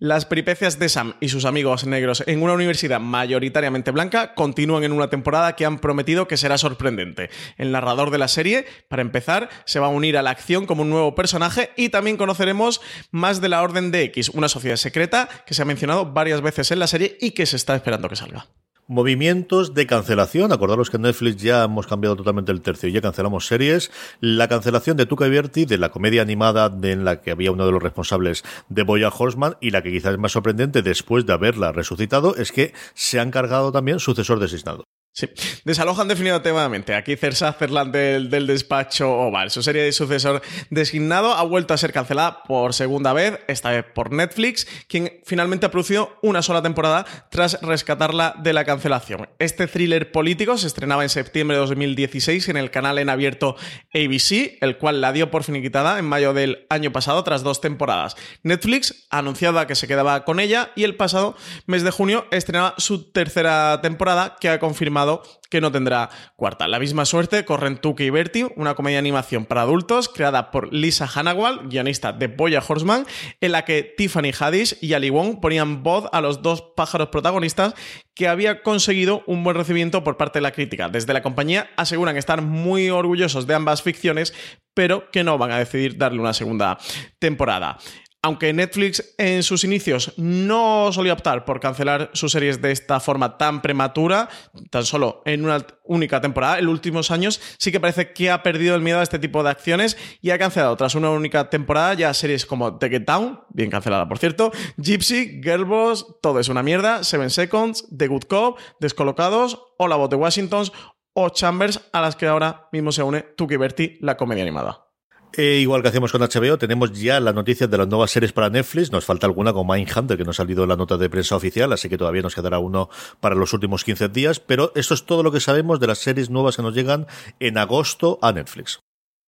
Las peripecias de Sam y sus amigos negros en una universidad mayoritariamente blanca continúan en una temporada que han prometido que será sorprendente. El narrador de la serie, para empezar, se va a unir a la acción como un nuevo personaje y también conoceremos más de la Orden de X, una sociedad secreta que se ha mencionado varias veces en la serie y que se está esperando que salga. Movimientos de cancelación. Acordaros que en Netflix ya hemos cambiado totalmente el tercio y ya cancelamos series. La cancelación de Tuca Berti, de la comedia animada en la que había uno de los responsables de Boya Horseman, y la que quizás es más sorprendente después de haberla resucitado, es que se han cargado también sucesor designado. Sí, desalojan definitivamente. Aquí Cersa Sutherland del, del, despacho Oval. Su serie de sucesor designado ha vuelto a ser cancelada por segunda vez, esta vez por Netflix, quien finalmente ha producido una sola temporada tras rescatarla de la cancelación. Este thriller político se estrenaba en septiembre de 2016 en el canal en abierto ABC, el cual la dio por finiquitada en mayo del año pasado tras dos temporadas. Netflix anunciaba que se quedaba con ella y el pasado mes de junio estrenaba su tercera temporada que ha confirmado que no tendrá cuarta. La misma suerte corren Tuki y Bertie, una comedia de animación para adultos creada por Lisa Hanawal, guionista de Boya Horseman, en la que Tiffany Haddish y Ali Wong ponían voz a los dos pájaros protagonistas que había conseguido un buen recibimiento por parte de la crítica. Desde la compañía aseguran estar muy orgullosos de ambas ficciones, pero que no van a decidir darle una segunda temporada. Aunque Netflix en sus inicios no solía optar por cancelar sus series de esta forma tan prematura, tan solo en una única temporada, en los últimos años sí que parece que ha perdido el miedo a este tipo de acciones y ha cancelado tras una única temporada ya series como The Get Down, bien cancelada por cierto, Gypsy, Girlboss, todo es una mierda, Seven Seconds, The Good Cop, Descolocados, o La Voz de Washington o Chambers, a las que ahora mismo se une Tuki Berti, la comedia animada. Eh, igual que hacemos con HBO, tenemos ya las noticias de las nuevas series para Netflix. Nos falta alguna con Mindhunter, que no ha salido en la nota de prensa oficial, así que todavía nos quedará uno para los últimos 15 días. Pero esto es todo lo que sabemos de las series nuevas que nos llegan en agosto a Netflix.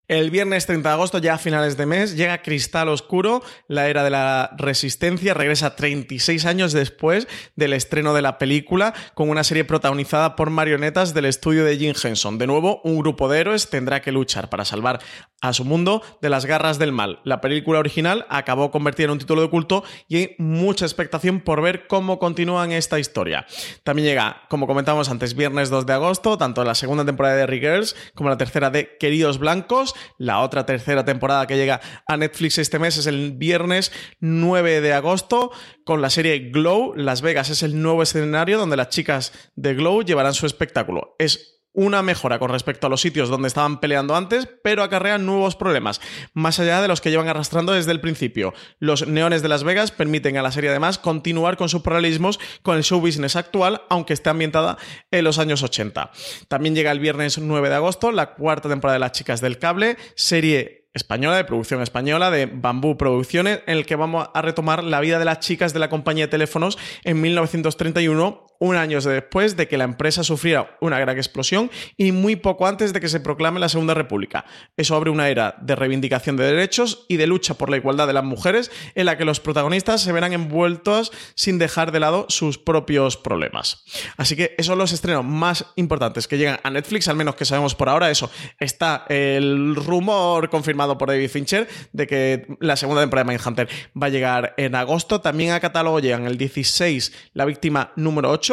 El viernes 30 de agosto, ya a finales de mes, llega Cristal Oscuro, la era de la resistencia, regresa 36 años después del estreno de la película, con una serie protagonizada por marionetas del estudio de Jim Henson. De nuevo, un grupo de héroes tendrá que luchar para salvar a su mundo de las garras del mal. La película original acabó convertida en un título de culto y hay mucha expectación por ver cómo continúan esta historia. También llega, como comentábamos antes, viernes 2 de agosto, tanto la segunda temporada de Girls como la tercera de Queridos Blancos. La otra tercera temporada que llega a Netflix este mes es el viernes 9 de agosto con la serie Glow. Las Vegas es el nuevo escenario donde las chicas de Glow llevarán su espectáculo. Es una mejora con respecto a los sitios donde estaban peleando antes, pero acarrean nuevos problemas, más allá de los que llevan arrastrando desde el principio. Los neones de Las Vegas permiten a la serie además continuar con sus paralelismos con el show business actual, aunque esté ambientada en los años 80. También llega el viernes 9 de agosto la cuarta temporada de Las Chicas del Cable, serie española, de producción española, de Bambú Producciones, en el que vamos a retomar la vida de las chicas de la compañía de teléfonos en 1931, un año después de que la empresa sufriera una gran explosión y muy poco antes de que se proclame la Segunda República. Eso abre una era de reivindicación de derechos y de lucha por la igualdad de las mujeres, en la que los protagonistas se verán envueltos sin dejar de lado sus propios problemas. Así que esos son los estrenos más importantes que llegan a Netflix, al menos que sabemos por ahora. Eso está el rumor confirmado por David Fincher de que la segunda temporada de Mindhunter va a llegar en agosto. También a catálogo llegan el 16 La víctima número 8,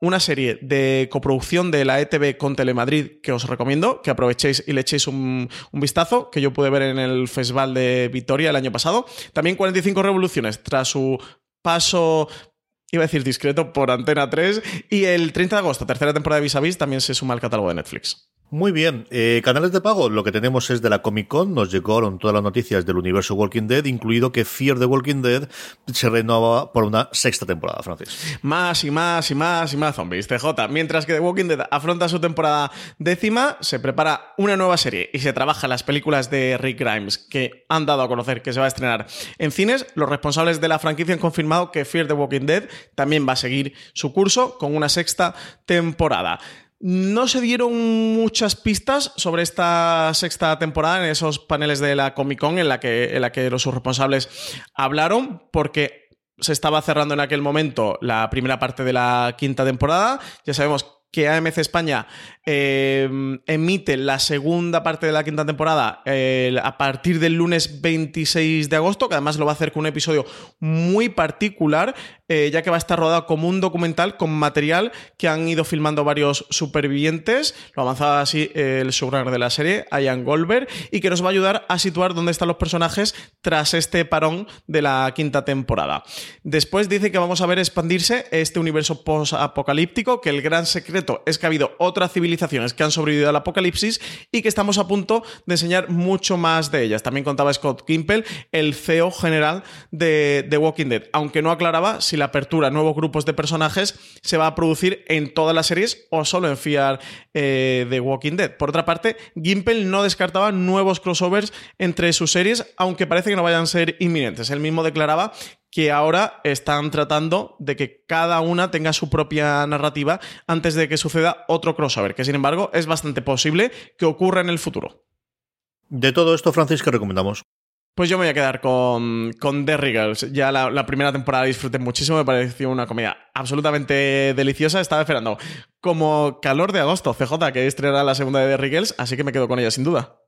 una serie de coproducción de la ETV con Telemadrid que os recomiendo, que aprovechéis y le echéis un, vistazo, que yo pude ver en el Festival de Vitoria el año pasado. También 45 Revoluciones, tras su paso iba a decir discreto, por Antena 3. Y el 30 de agosto, tercera temporada de Vis a Vis, también se suma al catálogo de Netflix. Muy bien, eh, canales de pago, lo que tenemos es de la Comic Con, nos llegaron todas las noticias del universo Walking Dead, incluido que Fear the Walking Dead se renovaba por una sexta temporada, Francis. Más y más y más y más zombies, TJ. Mientras que The Walking Dead afronta su temporada décima, se prepara una nueva serie y se trabaja las películas de Rick Grimes que han dado a conocer que se va a estrenar en cines. Los responsables de la franquicia han confirmado que Fear the Walking Dead también va a seguir su curso con una sexta temporada. No se dieron muchas pistas sobre esta sexta temporada en esos paneles de la Comic Con en la que, en los responsables hablaron, porque se estaba cerrando en aquel momento la primera parte de la quinta temporada. Ya sabemos que AMC España eh, emite la segunda parte de la quinta temporada eh, a partir del lunes 26 de agosto, que además lo va a hacer con un episodio muy particular, eh, ya que va a estar rodado como un documental con material que han ido filmando varios supervivientes. Lo avanzaba así el showrunner de la serie, Ian Goldberg, y que nos va a ayudar a situar dónde están los personajes tras este parón de la quinta temporada. Después dice que vamos a ver expandirse este universo post-apocalíptico, que el gran secreto es que ha habido otras civilizaciones que han sobrevivido al apocalipsis y que estamos a punto de enseñar mucho más de ellas. También contaba Scott Kimpel, el CEO general de The Walking Dead, aunque no aclaraba si la apertura a nuevos grupos de personajes se va a producir en todas las series o solo en Fear eh, The Walking Dead. Por otra parte, Gimpel no descartaba nuevos crossovers entre sus series, aunque parece que no vayan a ser inminentes. Él mismo declaraba que ahora están tratando de que cada una tenga su propia narrativa antes de que suceda otro crossover, que sin embargo es bastante posible que ocurra en el futuro. De todo esto, Francis, ¿qué recomendamos? Pues yo me voy a quedar con, con The Girls. Ya la, primera temporada disfruté muchísimo, me pareció una comedia absolutamente deliciosa. Estaba esperando como calor de agosto, CJ, que estrenará la segunda de The Girls, así que me quedo con ella sin duda.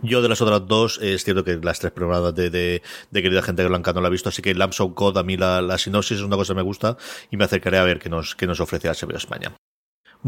Yo de las otras dos, es cierto que las tres programadas de, de, querida gente blanca no la he visto, así que Lamps of Code, a mí la, la sinopsis es una cosa que me gusta y me acercaré a ver qué nos, qué nos ofrece HBO España.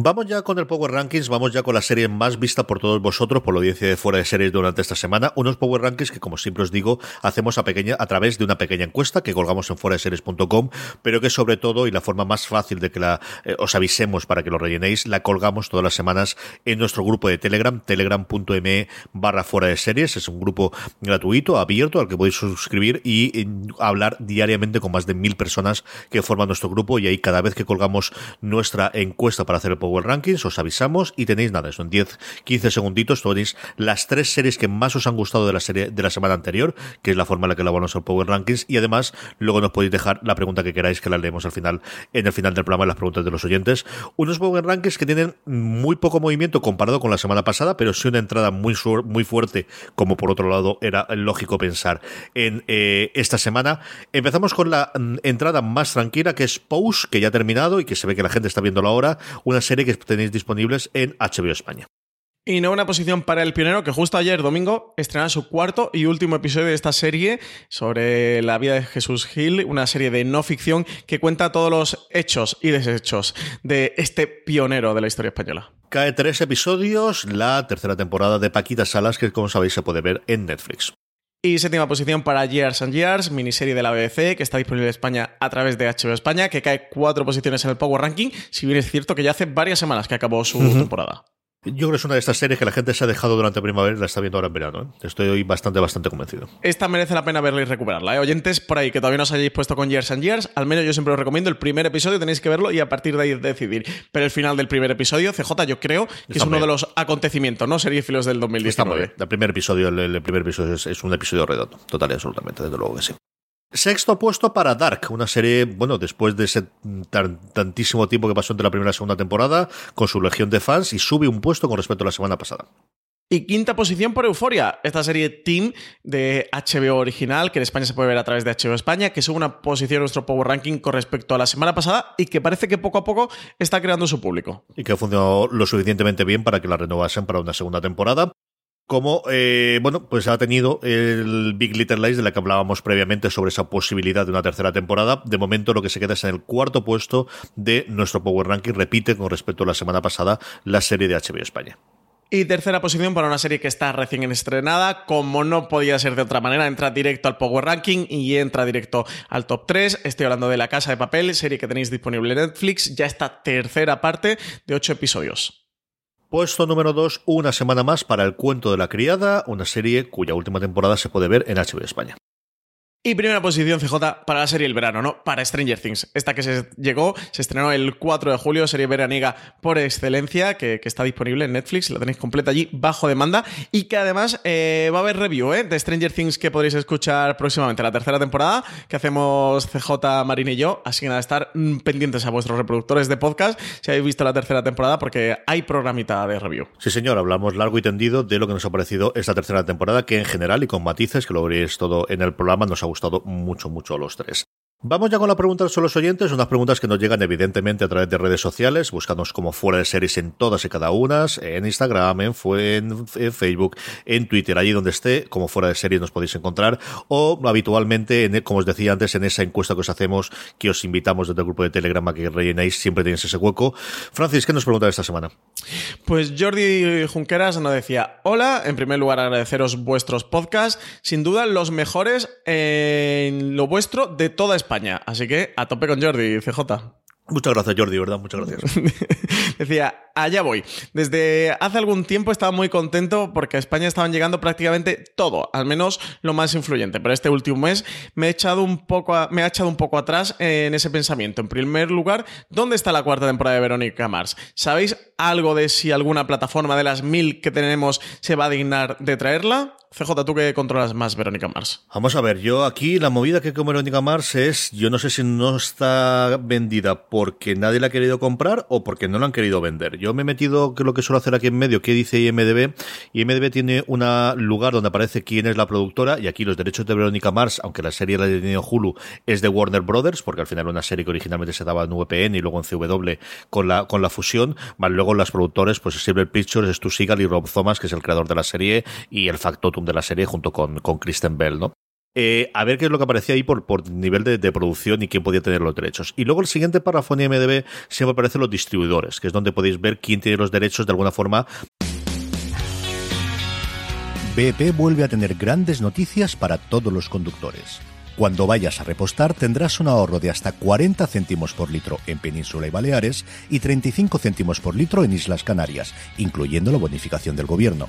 Vamos ya con el Power Rankings, vamos ya con la serie más vista por todos vosotros, por la audiencia de fuera de series durante esta semana. Unos Power Rankings que, como siempre os digo, hacemos a, pequeña, a través de una pequeña encuesta que colgamos en fuera de series.com, pero que sobre todo, y la forma más fácil de que la eh, os avisemos para que lo rellenéis, la colgamos todas las semanas en nuestro grupo de Telegram, telegram.me barra fuera de series. Es un grupo gratuito, abierto, al que podéis suscribir y hablar diariamente con más de mil personas que forman nuestro grupo y ahí cada vez que colgamos nuestra encuesta para hacer el Power Rankings, os avisamos y tenéis nada, son 10, 15 segunditos, tenéis las tres series que más os han gustado de la serie de la semana anterior, que es la forma en la que elaboramos el Power Rankings, y además luego nos podéis dejar la pregunta que queráis que la leemos al final, en el final del programa, las preguntas de los oyentes. Unos Power Rankings que tienen muy poco movimiento comparado con la semana pasada, pero sí una entrada muy, muy fuerte, como por otro lado era lógico pensar en eh, esta semana. Empezamos con la mm, entrada más tranquila, que es Pose, que ya ha terminado y que se ve que la gente está viéndolo ahora, una serie que tenéis disponibles en HBO España. Y no una posición para el pionero que justo ayer, domingo, estrena su cuarto y último episodio de esta serie sobre la vida de Jesús Gil, una serie de no ficción que cuenta todos los hechos y desechos de este pionero de la historia española. Cae tres episodios, la tercera temporada de Paquita Salas, que como sabéis se puede ver en Netflix. Y séptima posición para Years and Years, miniserie de la BBC, que está disponible en España a través de HBO España, que cae cuatro posiciones en el Power Ranking, si bien es cierto que ya hace varias semanas que acabó su temporada. Yo creo que es una de estas series que la gente se ha dejado durante primavera y la está viendo ahora en verano. ¿eh? Estoy hoy bastante, bastante convencido. Esta merece la pena verla y recuperarla. ¿eh? Oyentes por ahí que todavía no os hayáis puesto con Years and Years, al menos yo siempre os recomiendo el primer episodio, tenéis que verlo y a partir de ahí decidir. Pero el final del primer episodio, CJ, yo creo que es uno de los acontecimientos, ¿no? Filos del 2019. El primer episodio, el, primer episodio es, es, un episodio redondo, total y absolutamente, desde luego que sí. Sexto puesto para Dark, una serie, bueno, después de ese tantísimo tiempo que pasó entre la primera y la segunda temporada, con su legión de fans, y sube un puesto con respecto a la semana pasada. Y quinta posición por Euforia, esta serie Team de HBO original, que en España se puede ver a través de HBO España, que sube una posición en nuestro Power Ranking con respecto a la semana pasada y que parece que poco a poco está creando su público. Y que ha funcionado lo suficientemente bien para que la renovasen para una segunda temporada como, eh, bueno, pues ha tenido el Big Little Lies de la que hablábamos previamente sobre esa posibilidad de una tercera temporada. De momento lo que se queda es en el cuarto puesto de nuestro Power Ranking. Repite con respecto a la semana pasada la serie de HBO España. Y tercera posición para una serie que está recién estrenada, como no podía ser de otra manera, entra directo al Power Ranking y entra directo al top 3. Estoy hablando de La Casa de Papel, serie que tenéis disponible en Netflix, ya esta tercera parte de ocho episodios. Puesto número 2, una semana más para El cuento de la criada, una serie cuya última temporada se puede ver en HBO España. Y primera posición, CJ, para la serie El Verano, ¿no? Para Stranger Things. Esta que se llegó, se estrenó el 4 de julio, serie veraniega por excelencia, que, está disponible en Netflix, la tenéis completa allí, bajo demanda, y que además eh, va a haber review ¿eh? de Stranger Things que podréis escuchar próximamente, la tercera temporada, que hacemos CJ, Marín y yo, así que nada, estar mm, pendientes a vuestros reproductores de podcast si habéis visto la tercera temporada, porque hay programita de review. Sí, señor, hablamos largo y tendido de lo que nos ha parecido esta tercera temporada, que en general y con matices, que lo veréis todo en el programa, nos ha gustado mucho, mucho a los tres. Vamos ya con las preguntas de los oyentes, unas preguntas que nos llegan evidentemente a través de redes sociales, buscándonos como fuera de series en todas y cada una, en Instagram, en, en, Facebook, en Twitter, allí donde esté, como fuera de series nos podéis encontrar, o habitualmente, como os decía antes, en esa encuesta que os hacemos, que os invitamos desde el grupo de Telegram a que rellenéis, siempre tenéis ese hueco. Francis, ¿qué nos pregunta esta semana? Pues Jordi Junqueras nos decía, hola, en primer lugar agradeceros vuestros podcasts, sin duda los mejores en lo vuestro de toda España España. Así que a tope con Jordi, CJ. Muchas gracias, Jordi, ¿verdad? Muchas gracias. Decía, allá voy. Desde hace algún tiempo estaba muy contento porque a España estaban llegando prácticamente todo, al menos lo más influyente. Pero este último mes me, he echado un poco me ha echado un poco atrás en ese pensamiento. En primer lugar, ¿dónde está la cuarta temporada de Verónica Mars? ¿Sabéis algo de si alguna plataforma de las mil que tenemos se va a dignar de traerla? CJ, tú que controlas más Verónica Mars. Vamos a ver, yo aquí la movida que con Verónica Mars es, yo no sé si no está vendida porque nadie la ha querido comprar o porque no la han querido vender. Yo me he metido, que lo que suelo hacer aquí en medio, que dice IMDB. IMDB tiene un lugar donde aparece quién es la productora y aquí los derechos de Verónica Mars, aunque la serie la de tenido Hulu, es de Warner Brothers, porque al final una serie que originalmente se daba en VPN y luego en CW con la, con la fusión. Vale, luego las productores, pues Silver Pictures, Stu Seagal y Rob Thomas, que es el creador de la serie y el de la serie junto con, con Kristen Bell, ¿no? Eh, a ver qué es lo que aparecía ahí por, por nivel de, producción y quién podía tener los derechos. Y luego el siguiente párrafo en IMDB siempre aparecen los distribuidores, que es donde podéis ver quién tiene los derechos de alguna forma. BP vuelve a tener grandes noticias para todos los conductores. Cuando vayas a repostar tendrás un ahorro de hasta 40 céntimos por litro en Península y Baleares y 35 céntimos por litro en Islas Canarias, incluyendo la bonificación del gobierno.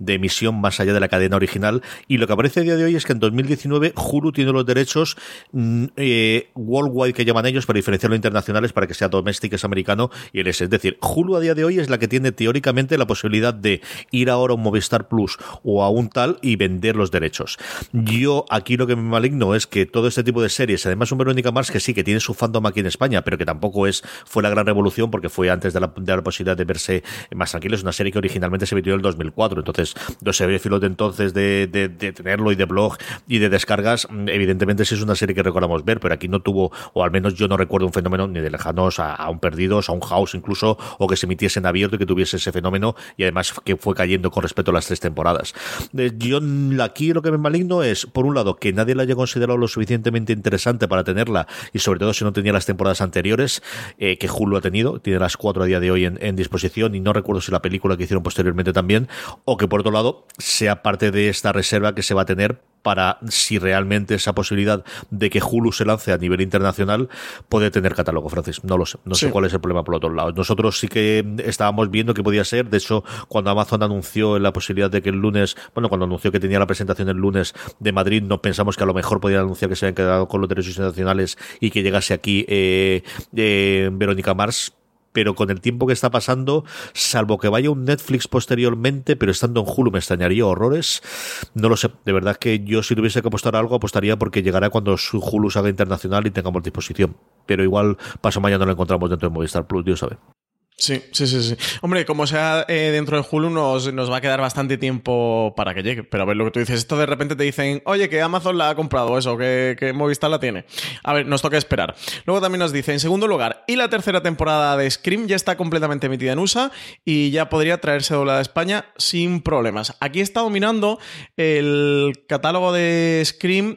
De emisión más allá de la cadena original. Y lo que aparece a día de hoy es que en 2019 Hulu tiene los derechos mm, eh, worldwide que llaman ellos para diferenciarlo internacionales para que sea doméstico, es americano y el Es decir, Hulu a día de hoy es la que tiene teóricamente la posibilidad de ir ahora a un Movistar Plus o a un tal y vender los derechos. Yo aquí lo que me maligno es que todo este tipo de series, además un Verónica Mars que sí, que tiene su fandom aquí en España, pero que tampoco es fue la gran revolución porque fue antes de la, de la posibilidad de verse más tranquilo. Es una serie que originalmente se emitió en el 2004, entonces los seriéfilos de entonces de, de, tenerlo y de blog y de descargas, evidentemente sí es una serie que recordamos ver, pero aquí no tuvo, o al menos yo no recuerdo un fenómeno ni de lejanos a, un Perdidos, a un House incluso, o que se emitiese en abierto y que tuviese ese fenómeno y además que fue cayendo con respecto a las tres temporadas. Eh, yo aquí lo que me maligno es, por un lado, que nadie la haya considerado lo suficientemente interesante para tenerla y sobre todo si no tenía las temporadas anteriores, eh, que Hulu ha tenido, tiene las cuatro a día de hoy en, en disposición y no recuerdo si la película que hicieron posteriormente también, o que por otro lado sea parte de esta reserva que se va a tener para si realmente esa posibilidad de que Hulu se lance a nivel internacional puede tener catálogo, Francis. No lo sé. No sé cuál es el problema por otro lado. Nosotros sí que estábamos viendo que podía ser. De hecho, cuando Amazon anunció la posibilidad de que el lunes, bueno, cuando anunció que tenía la presentación el lunes de Madrid, no pensamos que a lo mejor podían anunciar que se habían quedado con los derechos internacionales y que llegase aquí eh, eh, Verónica Mars pero con el tiempo que está pasando, salvo que vaya un Netflix posteriormente, pero estando en Hulu me extrañaría horrores. No lo sé, de verdad que yo si tuviese que apostar algo, apostaría porque llegará cuando su Hulu salga internacional y tengamos disposición. Pero igual paso mañana lo encontramos dentro de Movistar Plus, Dios sabe. Sí, sí, sí, sí. Hombre, como sea eh, dentro de Hulu, nos, nos, va a quedar bastante tiempo para que llegue. Pero a ver lo que tú dices, esto de repente te dicen, oye, que Amazon la ha comprado eso, que, que Movistar la tiene. A ver, nos toca esperar. Luego también nos dice, en segundo lugar, y la tercera temporada de Scream ya está completamente emitida en USA y ya podría traerse doblada a España sin problemas. Aquí está dominando el catálogo de Scream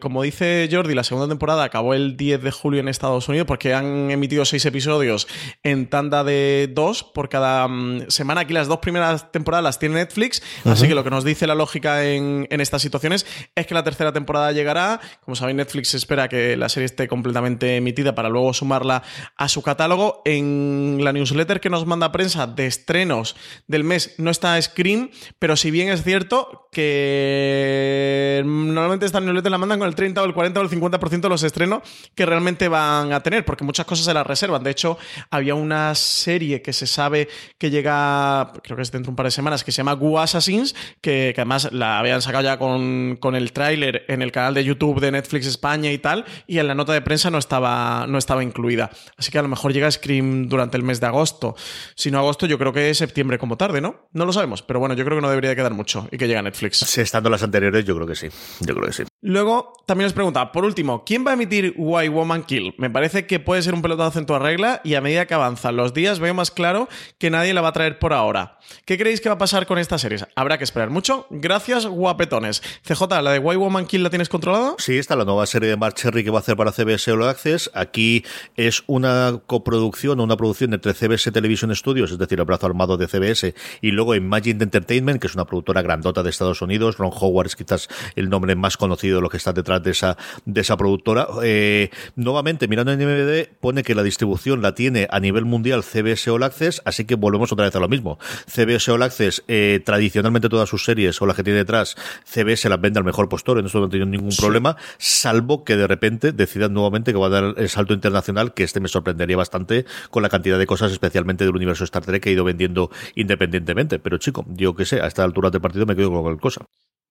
como dice Jordi, la segunda temporada acabó el 10 de julio en Estados Unidos porque han emitido seis episodios en tanda de dos por cada mm, semana. Aquí las dos primeras temporadas las tiene Netflix, así que lo que nos dice la lógica en, estas situaciones es que la tercera temporada llegará. Como sabéis, Netflix espera que la serie esté completamente emitida para luego sumarla a su catálogo. En la newsletter que nos manda prensa de estrenos del mes no está Screen, pero si bien es cierto que normalmente esta newsletter mandan con el 30 o el 40 o el 50% de los estrenos que realmente van a tener, porque muchas cosas se las reservan. De hecho, había una serie que se sabe que llega, creo que es dentro de un par de semanas, que se llama Gu Assassins, que, además la habían sacado ya con, con el tráiler en el canal de YouTube de Netflix España y tal, y en la nota de prensa no estaba, no estaba incluida. Así que a lo mejor llega Scream durante el mes de agosto. Si no agosto, yo creo que es septiembre como tarde, ¿no? No lo sabemos, pero bueno, yo creo que no debería quedar mucho y que llega Netflix. Sí, estando las anteriores, yo creo que sí. Yo creo que sí. Luego, también os pregunta, por último, ¿quién va a emitir Why Woman Kill? Me parece que puede ser un pelotazo en toda regla y a medida que avanzan los días veo más claro que nadie la va a traer por ahora. ¿Qué creéis que va a pasar con estas series? Habrá que esperar mucho. Gracias, guapetones. CJ, ¿la de Why Woman Kill la tienes controlada? Sí, está la nueva serie de Mark Cherry que va a hacer para CBS All Access. Aquí es una coproducción o una producción entre CBS Television Studios, es decir, el brazo armado de CBS, y luego Imagine Entertainment, que es una productora grandota de Estados Unidos. Ron Howard es quizás el nombre más conocido de lo que está detrás de esa, de esa productora. Eh, nuevamente, mirando en MVD, pone que la distribución la tiene a nivel mundial CBS All Access, así que volvemos otra vez a lo mismo. CBS All Access, eh, tradicionalmente todas sus series o las que tiene detrás, CBS las vende al mejor postor, en eso no tiene ningún problema, salvo que de repente decidan nuevamente que va a dar el salto internacional, que este me sorprendería bastante con la cantidad de cosas, especialmente del universo Star Trek que ha ido vendiendo independientemente. Pero chico, yo que sé, a esta altura del partido me quedo con cualquier cosa.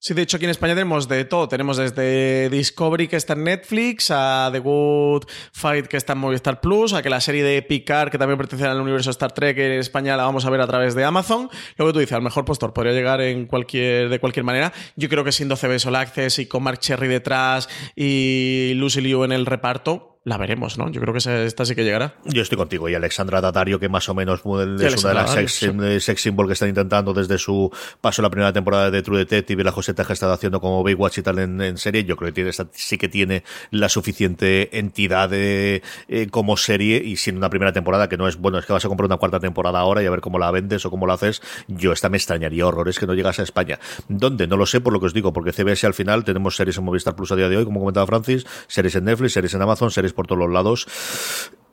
Sí, de hecho aquí en España tenemos de todo. Tenemos desde Discovery que está en Netflix, a The Good Fight que está en Movistar Plus, a que la serie de Picard que también pertenece al universo Star Trek en España la vamos a ver a través de Amazon. Luego tú dices, al mejor postor podría llegar en cualquier, de cualquier manera. Yo creo que siendo CBS All Access y con Mark Cherry detrás y Lucy Liu en el reparto, la veremos, ¿no? Yo creo que esta sí que llegará. Yo estoy contigo. Y Alexandra Datario, que más o menos es una de las sex, sex symbol que están intentando desde su paso la primera temporada de True Detective y la Joseta que ha estado haciendo como Baywatch y tal en, serie. Yo creo que tiene, sí que tiene la suficiente entidad de, eh, como serie y sin una primera temporada que no es, bueno, es que vas a comprar una cuarta temporada ahora y a ver cómo la vendes o cómo la haces. Yo esta me extrañaría horrores que no llegase a España. ¿Dónde? No lo sé por lo que os digo, porque CBS al final tenemos series en Movistar Plus a día de hoy, como comentaba Francis, series en Netflix, series en Amazon, series por todos los lados.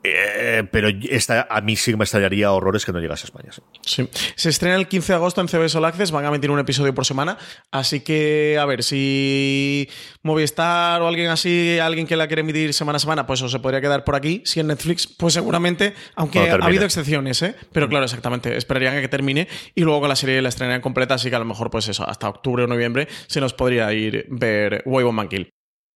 Eh, pero esta, a mí sí me extrañaría horrores que no llegase a España. Sí. Se estrena el 15 de agosto en CBS All Access, van a meter un episodio por semana, así que a ver si Movistar o alguien así, alguien que la quiere emitir semana a semana, pues o se podría quedar por aquí. Si en Netflix, pues seguramente, aunque ha habido excepciones, ¿eh? pero claro, exactamente, esperarían a que termine y luego con la serie la estrenarían completa, así que a lo mejor, pues eso, hasta octubre o noviembre se nos podría ir ver Wave Man Kill.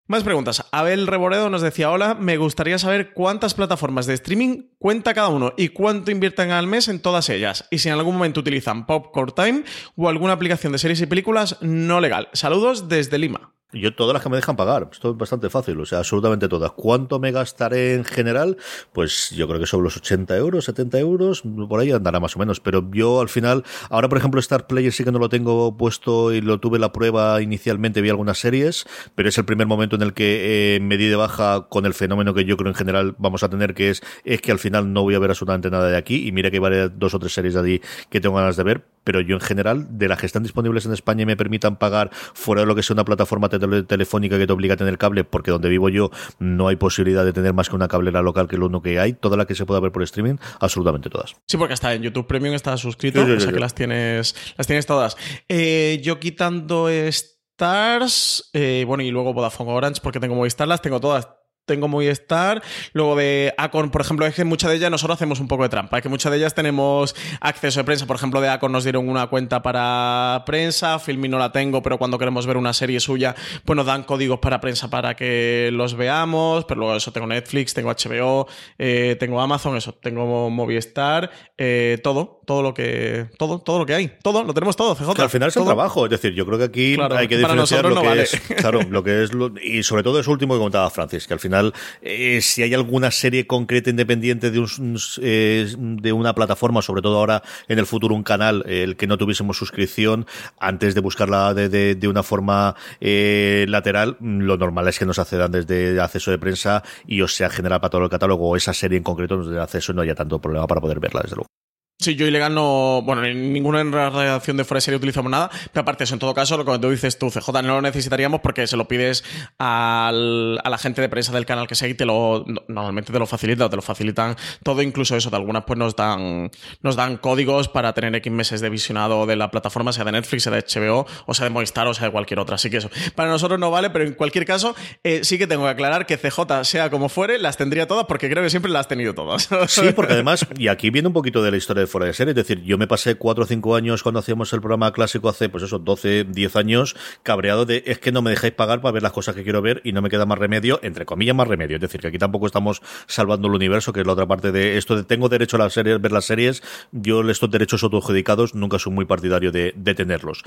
Más preguntas. Abel Reboredo nos decía, hola, me gustaría saber cuántas plataformas de streaming cuenta cada uno y cuánto invierten al mes en todas ellas. Y si en algún momento utilizan Popcorn Time o alguna aplicación de series y películas no legal. Saludos desde Lima. Yo todas las que me dejan pagar, esto es bastante fácil, o sea, absolutamente todas. ¿Cuánto me gastaré en general? Pues yo creo que sobre los 80 euros, 70 euros, por ahí andará más o menos, pero yo al final, ahora por ejemplo Star Player sí que no lo tengo puesto y lo tuve la prueba inicialmente, vi algunas series, pero es el primer momento en el que eh, me di de baja con el fenómeno que yo creo en general vamos a tener, que es, es que al final no voy a ver absolutamente nada de aquí y mira que hay varias, dos o tres series de allí que tengo ganas de ver, pero yo en general, de las que están disponibles en España y me permitan pagar fuera de lo que sea una plataforma telefónica que te obliga a tener cable, porque donde vivo yo no hay posibilidad de tener más que una cablera local que lo uno que hay, toda la que se pueda ver por streaming, absolutamente todas. Sí, porque está en YouTube Premium, está suscrito, o sea que las tienes, las tienes todas. Eh, yo quitando Stars, eh, bueno, y luego Vodafone Orange, porque tengo Movistar, las tengo todas tengo Movistar. Luego de Acon, por ejemplo, es que muchas de ellas nosotros hacemos un poco de trampa. Es que muchas de ellas tenemos acceso de prensa. Por ejemplo, de Acon nos dieron una cuenta para prensa. Filmi no la tengo, pero cuando queremos ver una serie suya, pues nos dan códigos para prensa para que los veamos. Pero luego eso tengo Netflix, tengo HBO, eh, tengo Amazon, eso, tengo Movistar, eh, todo, todo lo que. Todo, todo lo que hay. Todo, lo tenemos todo, CJ. al final es el trabajo. Es decir, yo creo que aquí hay que diferenciar lo que es. Claro, lo que es. y sobre todo es último que comentaba Francis, que al final eh, si hay alguna serie concreta independiente de, un, eh, de una plataforma, sobre todo ahora en el futuro un canal, el que no tuviésemos suscripción, antes de buscarla de, de, una forma eh, lateral, lo normal es que nos accedan desde acceso de prensa y o sea general para todo el catálogo o esa serie en concreto nos dé acceso y no haya tanto problema para poder verla, desde luego. Sí, yo ilegal no. Bueno, en ninguna redacción de fuera de serie utilizamos nada. Pero aparte, eso, en todo caso, lo que tú dices tú, CJ, no lo necesitaríamos porque se lo pides al, a la gente de prensa del canal que sea y te lo. Normalmente te lo facilita, te lo facilitan todo, incluso eso. De algunas, pues nos dan, nos dan códigos para tener X meses de visionado de la plataforma, sea de Netflix, sea de HBO, o sea de Movistar, o sea de cualquier otra. Así que eso. Para nosotros no vale, pero en cualquier caso, eh, sí que tengo que aclarar que CJ, sea como fuere, las tendría todas porque creo que siempre las has tenido todas. Sí, porque además, y aquí viene un poquito de la historia fuera de serie. Es decir, yo me pasé cuatro o cinco años cuando hacíamos el programa clásico hace, pues eso, 12, 10 años, cabreado de es que no me dejáis pagar para ver las cosas que quiero ver y no me queda más remedio, entre comillas, más remedio. Es decir, que aquí tampoco estamos salvando el universo, que es la otra parte de esto de tengo derecho a las series, ver las series. Yo estos derechos autoadjudicados nunca soy muy partidario de, de tenerlos.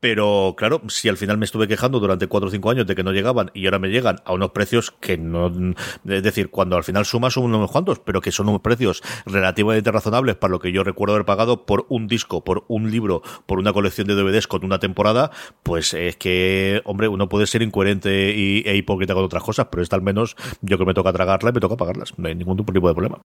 Pero claro, si al final me estuve quejando durante cuatro o cinco años de que no llegaban y ahora me llegan a unos precios que no. Es decir, cuando al final sumas unos cuantos, pero que son unos precios relativamente razonables para lo que yo recuerdo haber pagado por un disco, por un libro, por una colección de DVDs con una temporada, pues es que, hombre, uno puede ser incoherente y, e hipócrita con otras cosas, pero esta al menos yo que me toca tragarla y me toca pagarlas. No hay ningún tipo de problema.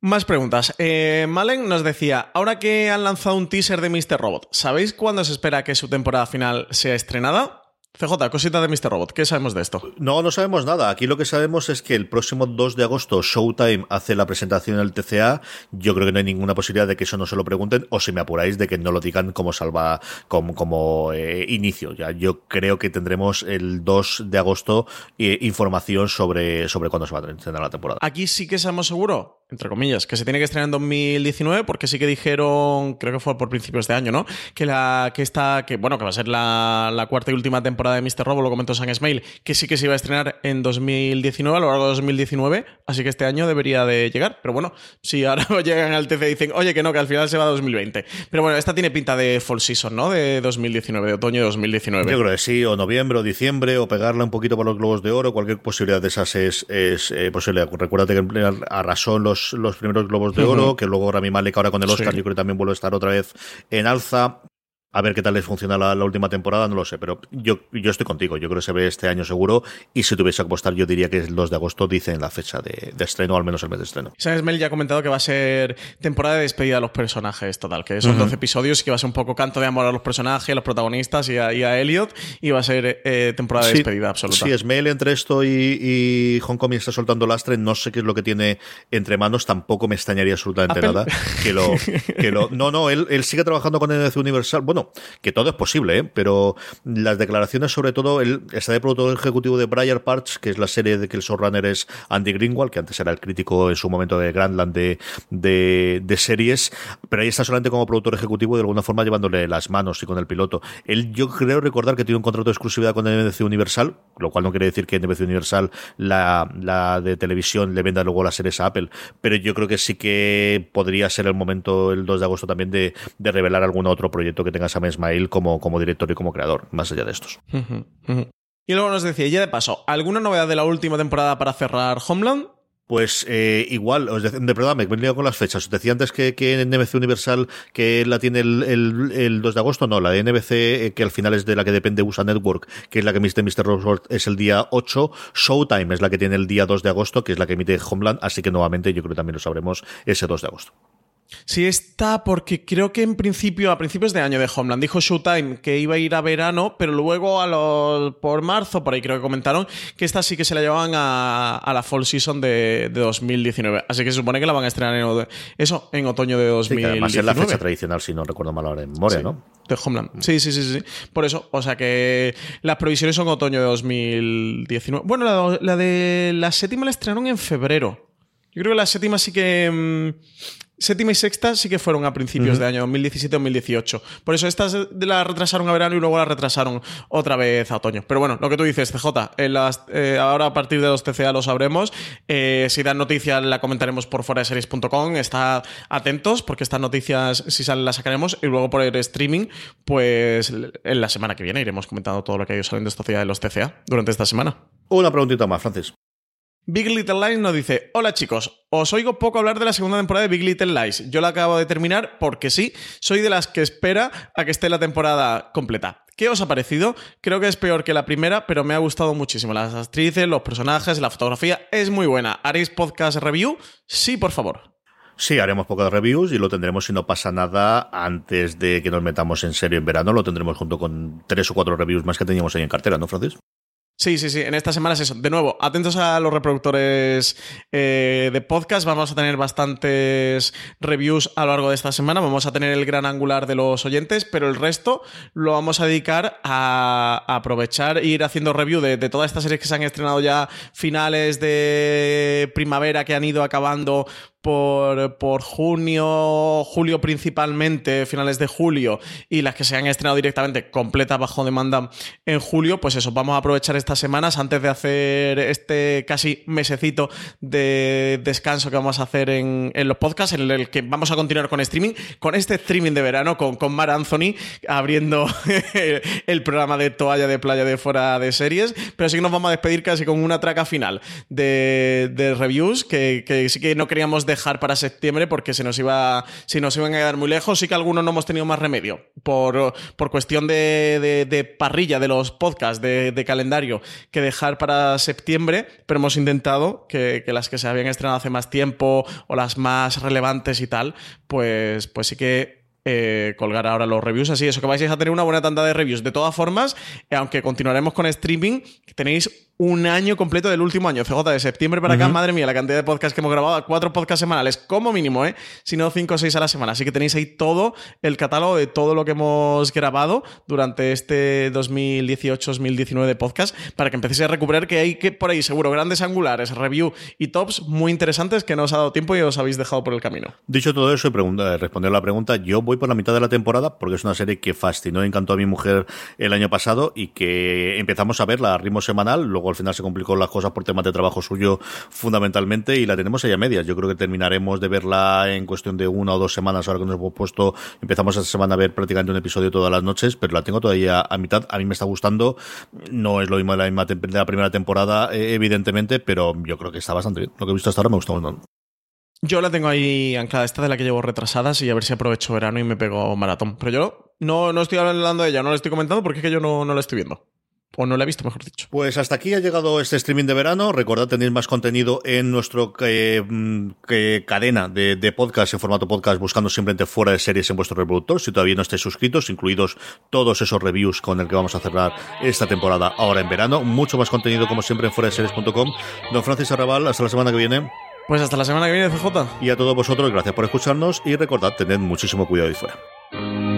Más preguntas. Eh, Malen nos decía, ahora que han lanzado un teaser de Mr. Robot, ¿sabéis cuándo se espera que su temporada final sea estrenada? CJ, cosita de Mr. Robot, ¿qué sabemos de esto? No, no sabemos nada. Aquí lo que sabemos es que el próximo 2 de agosto Showtime hace la presentación en el TCA. Yo creo que no hay ninguna posibilidad de que eso no se lo pregunten o si me apuráis de que no lo digan como salva, como, como eh, inicio. Ya, yo creo que tendremos el 2 de agosto eh, información sobre, sobre cuándo se va a estrenar la temporada. Aquí sí que sabemos seguro, entre comillas, que se tiene que estrenar en 2019 porque sí que dijeron, creo que fue por principios de año, ¿no? Que la que está, que bueno, que va a ser la, cuarta y última temporada de Mr. Robo, lo comentó San Smail, que sí que se iba a estrenar en 2019, a lo largo de 2019, así que este año debería de llegar. Pero bueno, si ahora llegan al TC y dicen, oye, que no, que al final se va a 2020. Pero bueno, esta tiene pinta de fall season, ¿no? De 2019, de otoño de 2019. Yo creo que sí, o noviembre o diciembre, o pegarla un poquito para los globos de oro, cualquier posibilidad de esas es, es eh, posible. Recuérdate que arrasó los, los primeros globos de oro, que luego Rami Malek ahora con el Oscar, yo creo que también vuelve a estar otra vez en alza. A ver qué tal les funciona la, última temporada, no lo sé, pero yo, yo estoy contigo. Yo creo que se ve este año seguro. Y si tuviese que apostar, yo diría que el 2 de agosto dicen la fecha de, estreno, al menos el mes de estreno. Sabes, Mel ya ha comentado que va a ser temporada de despedida de los personajes, total, que son 12 episodios y que va a ser un poco canto de amor a los personajes, a los protagonistas y a, Elliot. Y va a ser eh, temporada de despedida absoluta. Sí, Smell entre esto y, y Hong Kong está soltando lastre. No sé qué es lo que tiene entre manos. Tampoco me extrañaría absolutamente nada. Que lo, que lo, no, no, él, él sigue trabajando con NBC Universal. Bueno, que todo es posible, ¿eh? pero las declaraciones, sobre todo, él está de productor ejecutivo de Briar Parts, que es la serie de que el showrunner es Andy Greenwald, que antes era el crítico en su momento de Grandland de, de, series, pero ahí está solamente como productor ejecutivo de alguna forma llevándole las manos y con el piloto. Él, yo creo recordar que tiene un contrato de exclusividad con NBC Universal, lo cual no quiere decir que NBC Universal, la, la de televisión, le venda luego las series a Apple, pero yo creo que sí que podría ser el momento, el 2 de agosto también, de, de revelar algún otro proyecto que tenga Sam Ismail como, como director y como creador, más allá de estos. Y luego nos decía, ya de paso, ¿alguna novedad de la última temporada para cerrar Homeland? Pues eh, igual, os de, verdad, me he venido con las fechas. Os decía antes que, que en NBC Universal que la tiene el, el, 2 de agosto, no, la de NBC, eh, que al final es de la que depende USA Network, que es la que emite Mr. Robot, es el día 8. Showtime es la que tiene el día 2 de agosto, que es la que emite Homeland, así que nuevamente yo creo que también lo sabremos ese 2 de agosto. Sí está, porque creo que en principio, a principios de año de Homeland, dijo Showtime que iba a ir a verano, pero luego a los, por marzo, por ahí creo que comentaron, que esta sí que se la llevaban a, la fall season de, 2019. Así que se supone que la van a estrenar en, eso, en otoño de 2019. Sí, además es la fecha tradicional, si no recuerdo mal ahora en memoria, ¿no? De Homeland. Sí, sí, sí, sí. Por eso, o sea que las previsiones son otoño de 2019. Bueno, la, la de la séptima la estrenaron en febrero. Yo creo que la séptima sí que. Mm, séptima y sexta sí que fueron a principios de año 2017-2018. Por eso estas la retrasaron a verano y luego la retrasaron otra vez a otoño. Pero bueno, lo que tú dices, CJ, en las, eh, ahora a partir de los TCA lo sabremos. Eh, si dan noticias la comentaremos por fuera de series.com. Está atentos porque estas noticias, si salen, las sacaremos. Y luego por el streaming, pues en la semana que viene iremos comentando todo lo que hay saliendo esta ciudad de los TCA durante esta semana. Una preguntita más, Francis. Big Little Lies nos dice, hola chicos, os oigo poco hablar de la segunda temporada de Big Little Lies. Yo la acabo de terminar porque sí, soy de las que espera a que esté la temporada completa. ¿Qué os ha parecido? Creo que es peor que la primera, pero me ha gustado muchísimo. Las actrices, los personajes, la fotografía es muy buena. ¿Haréis podcast review? Sí, por favor. Sí, haremos pocas reviews y lo tendremos si no pasa nada antes de que nos metamos en serio en verano. Lo tendremos junto con tres o cuatro reviews más que teníamos ahí en cartera, ¿no, Francis? Sí, sí, sí. En esta semana es eso. De nuevo, atentos a los reproductores eh, de podcast. Vamos a tener bastantes reviews a lo largo de esta semana. Vamos a tener el gran angular de los oyentes, pero el resto lo vamos a dedicar a, aprovechar e ir haciendo review de, de, todas estas series que se han estrenado ya finales de primavera que han ido acabando por, por, junio, julio principalmente, finales de julio, y las que se han estrenado directamente completas bajo demanda en julio, pues eso, vamos a aprovechar estas semanas antes de hacer este casi mesecito de descanso que vamos a hacer en, los podcasts, en el que vamos a continuar con streaming, con este streaming de verano, con, con Mar Anthony abriendo el programa de toalla de playa de fuera de series, pero sí que nos vamos a despedir casi con una traca final de, de reviews que, que sí que no queríamos dejar para septiembre porque se nos iba, si nos iban a quedar muy lejos. Sí que algunos no hemos tenido más remedio por, por cuestión de, de, parrilla de los podcasts, de, calendario, que dejar para septiembre, pero hemos intentado que, las que se habían estrenado hace más tiempo o las más relevantes y tal, pues, pues sí que eh, colgar ahora los reviews. Así, eso que vais a tener una buena tanda de reviews. De todas formas, aunque continuaremos con streaming, tenéis un año completo del último año. CJ, de septiembre para acá, madre mía, la cantidad de podcasts que hemos grabado, cuatro podcasts semanales, como mínimo, ¿eh? Si no, cinco o seis a la semana. Así que tenéis ahí todo el catálogo de todo lo que hemos grabado durante este 2018-2019 de podcast para que empecéis a recuperar que hay que por ahí seguro grandes angulares, review y tops muy interesantes que no os ha dado tiempo y os habéis dejado por el camino. Dicho todo eso y pregunta, responder la pregunta, yo voy por la mitad de la temporada porque es una serie que fascinó y encantó a mi mujer el año pasado y que empezamos a verla a ritmo semanal, luego al final se complicó las cosas por temas de trabajo suyo fundamentalmente y la tenemos ahí a medias. Yo creo que terminaremos de verla en cuestión de una o dos semanas ahora que nos hemos puesto. Empezamos esta semana a ver prácticamente un episodio todas las noches, pero la tengo todavía a mitad. A mí me está gustando. No es lo mismo de la, misma de la primera temporada, eh, evidentemente, pero yo creo que está bastante bien. Lo que he visto hasta ahora me gusta mucho. Yo la tengo ahí anclada, esta de la que llevo retrasadas y a ver si aprovecho verano y me pego maratón. Pero yo no, no estoy hablando de ella, no la estoy comentando porque es que yo no, no la estoy viendo. O no la he visto, mejor dicho. Pues hasta aquí ha llegado este streaming de verano. Recordad, tenéis más contenido en nuestro eh, mm, cadena de, podcast en formato podcast, buscando simplemente fuera de series en vuestro reproductor. Si todavía no estáis suscritos, incluidos todos esos reviews con el que vamos a cerrar esta temporada ahora en verano. Mucho más contenido, como siempre, en fuera de series.com. Don Francis Arrabal, hasta la semana que viene. Pues hasta la semana que viene, CJ. Y a todos vosotros, gracias por escucharnos y recordad, tened muchísimo cuidado ahí fuera.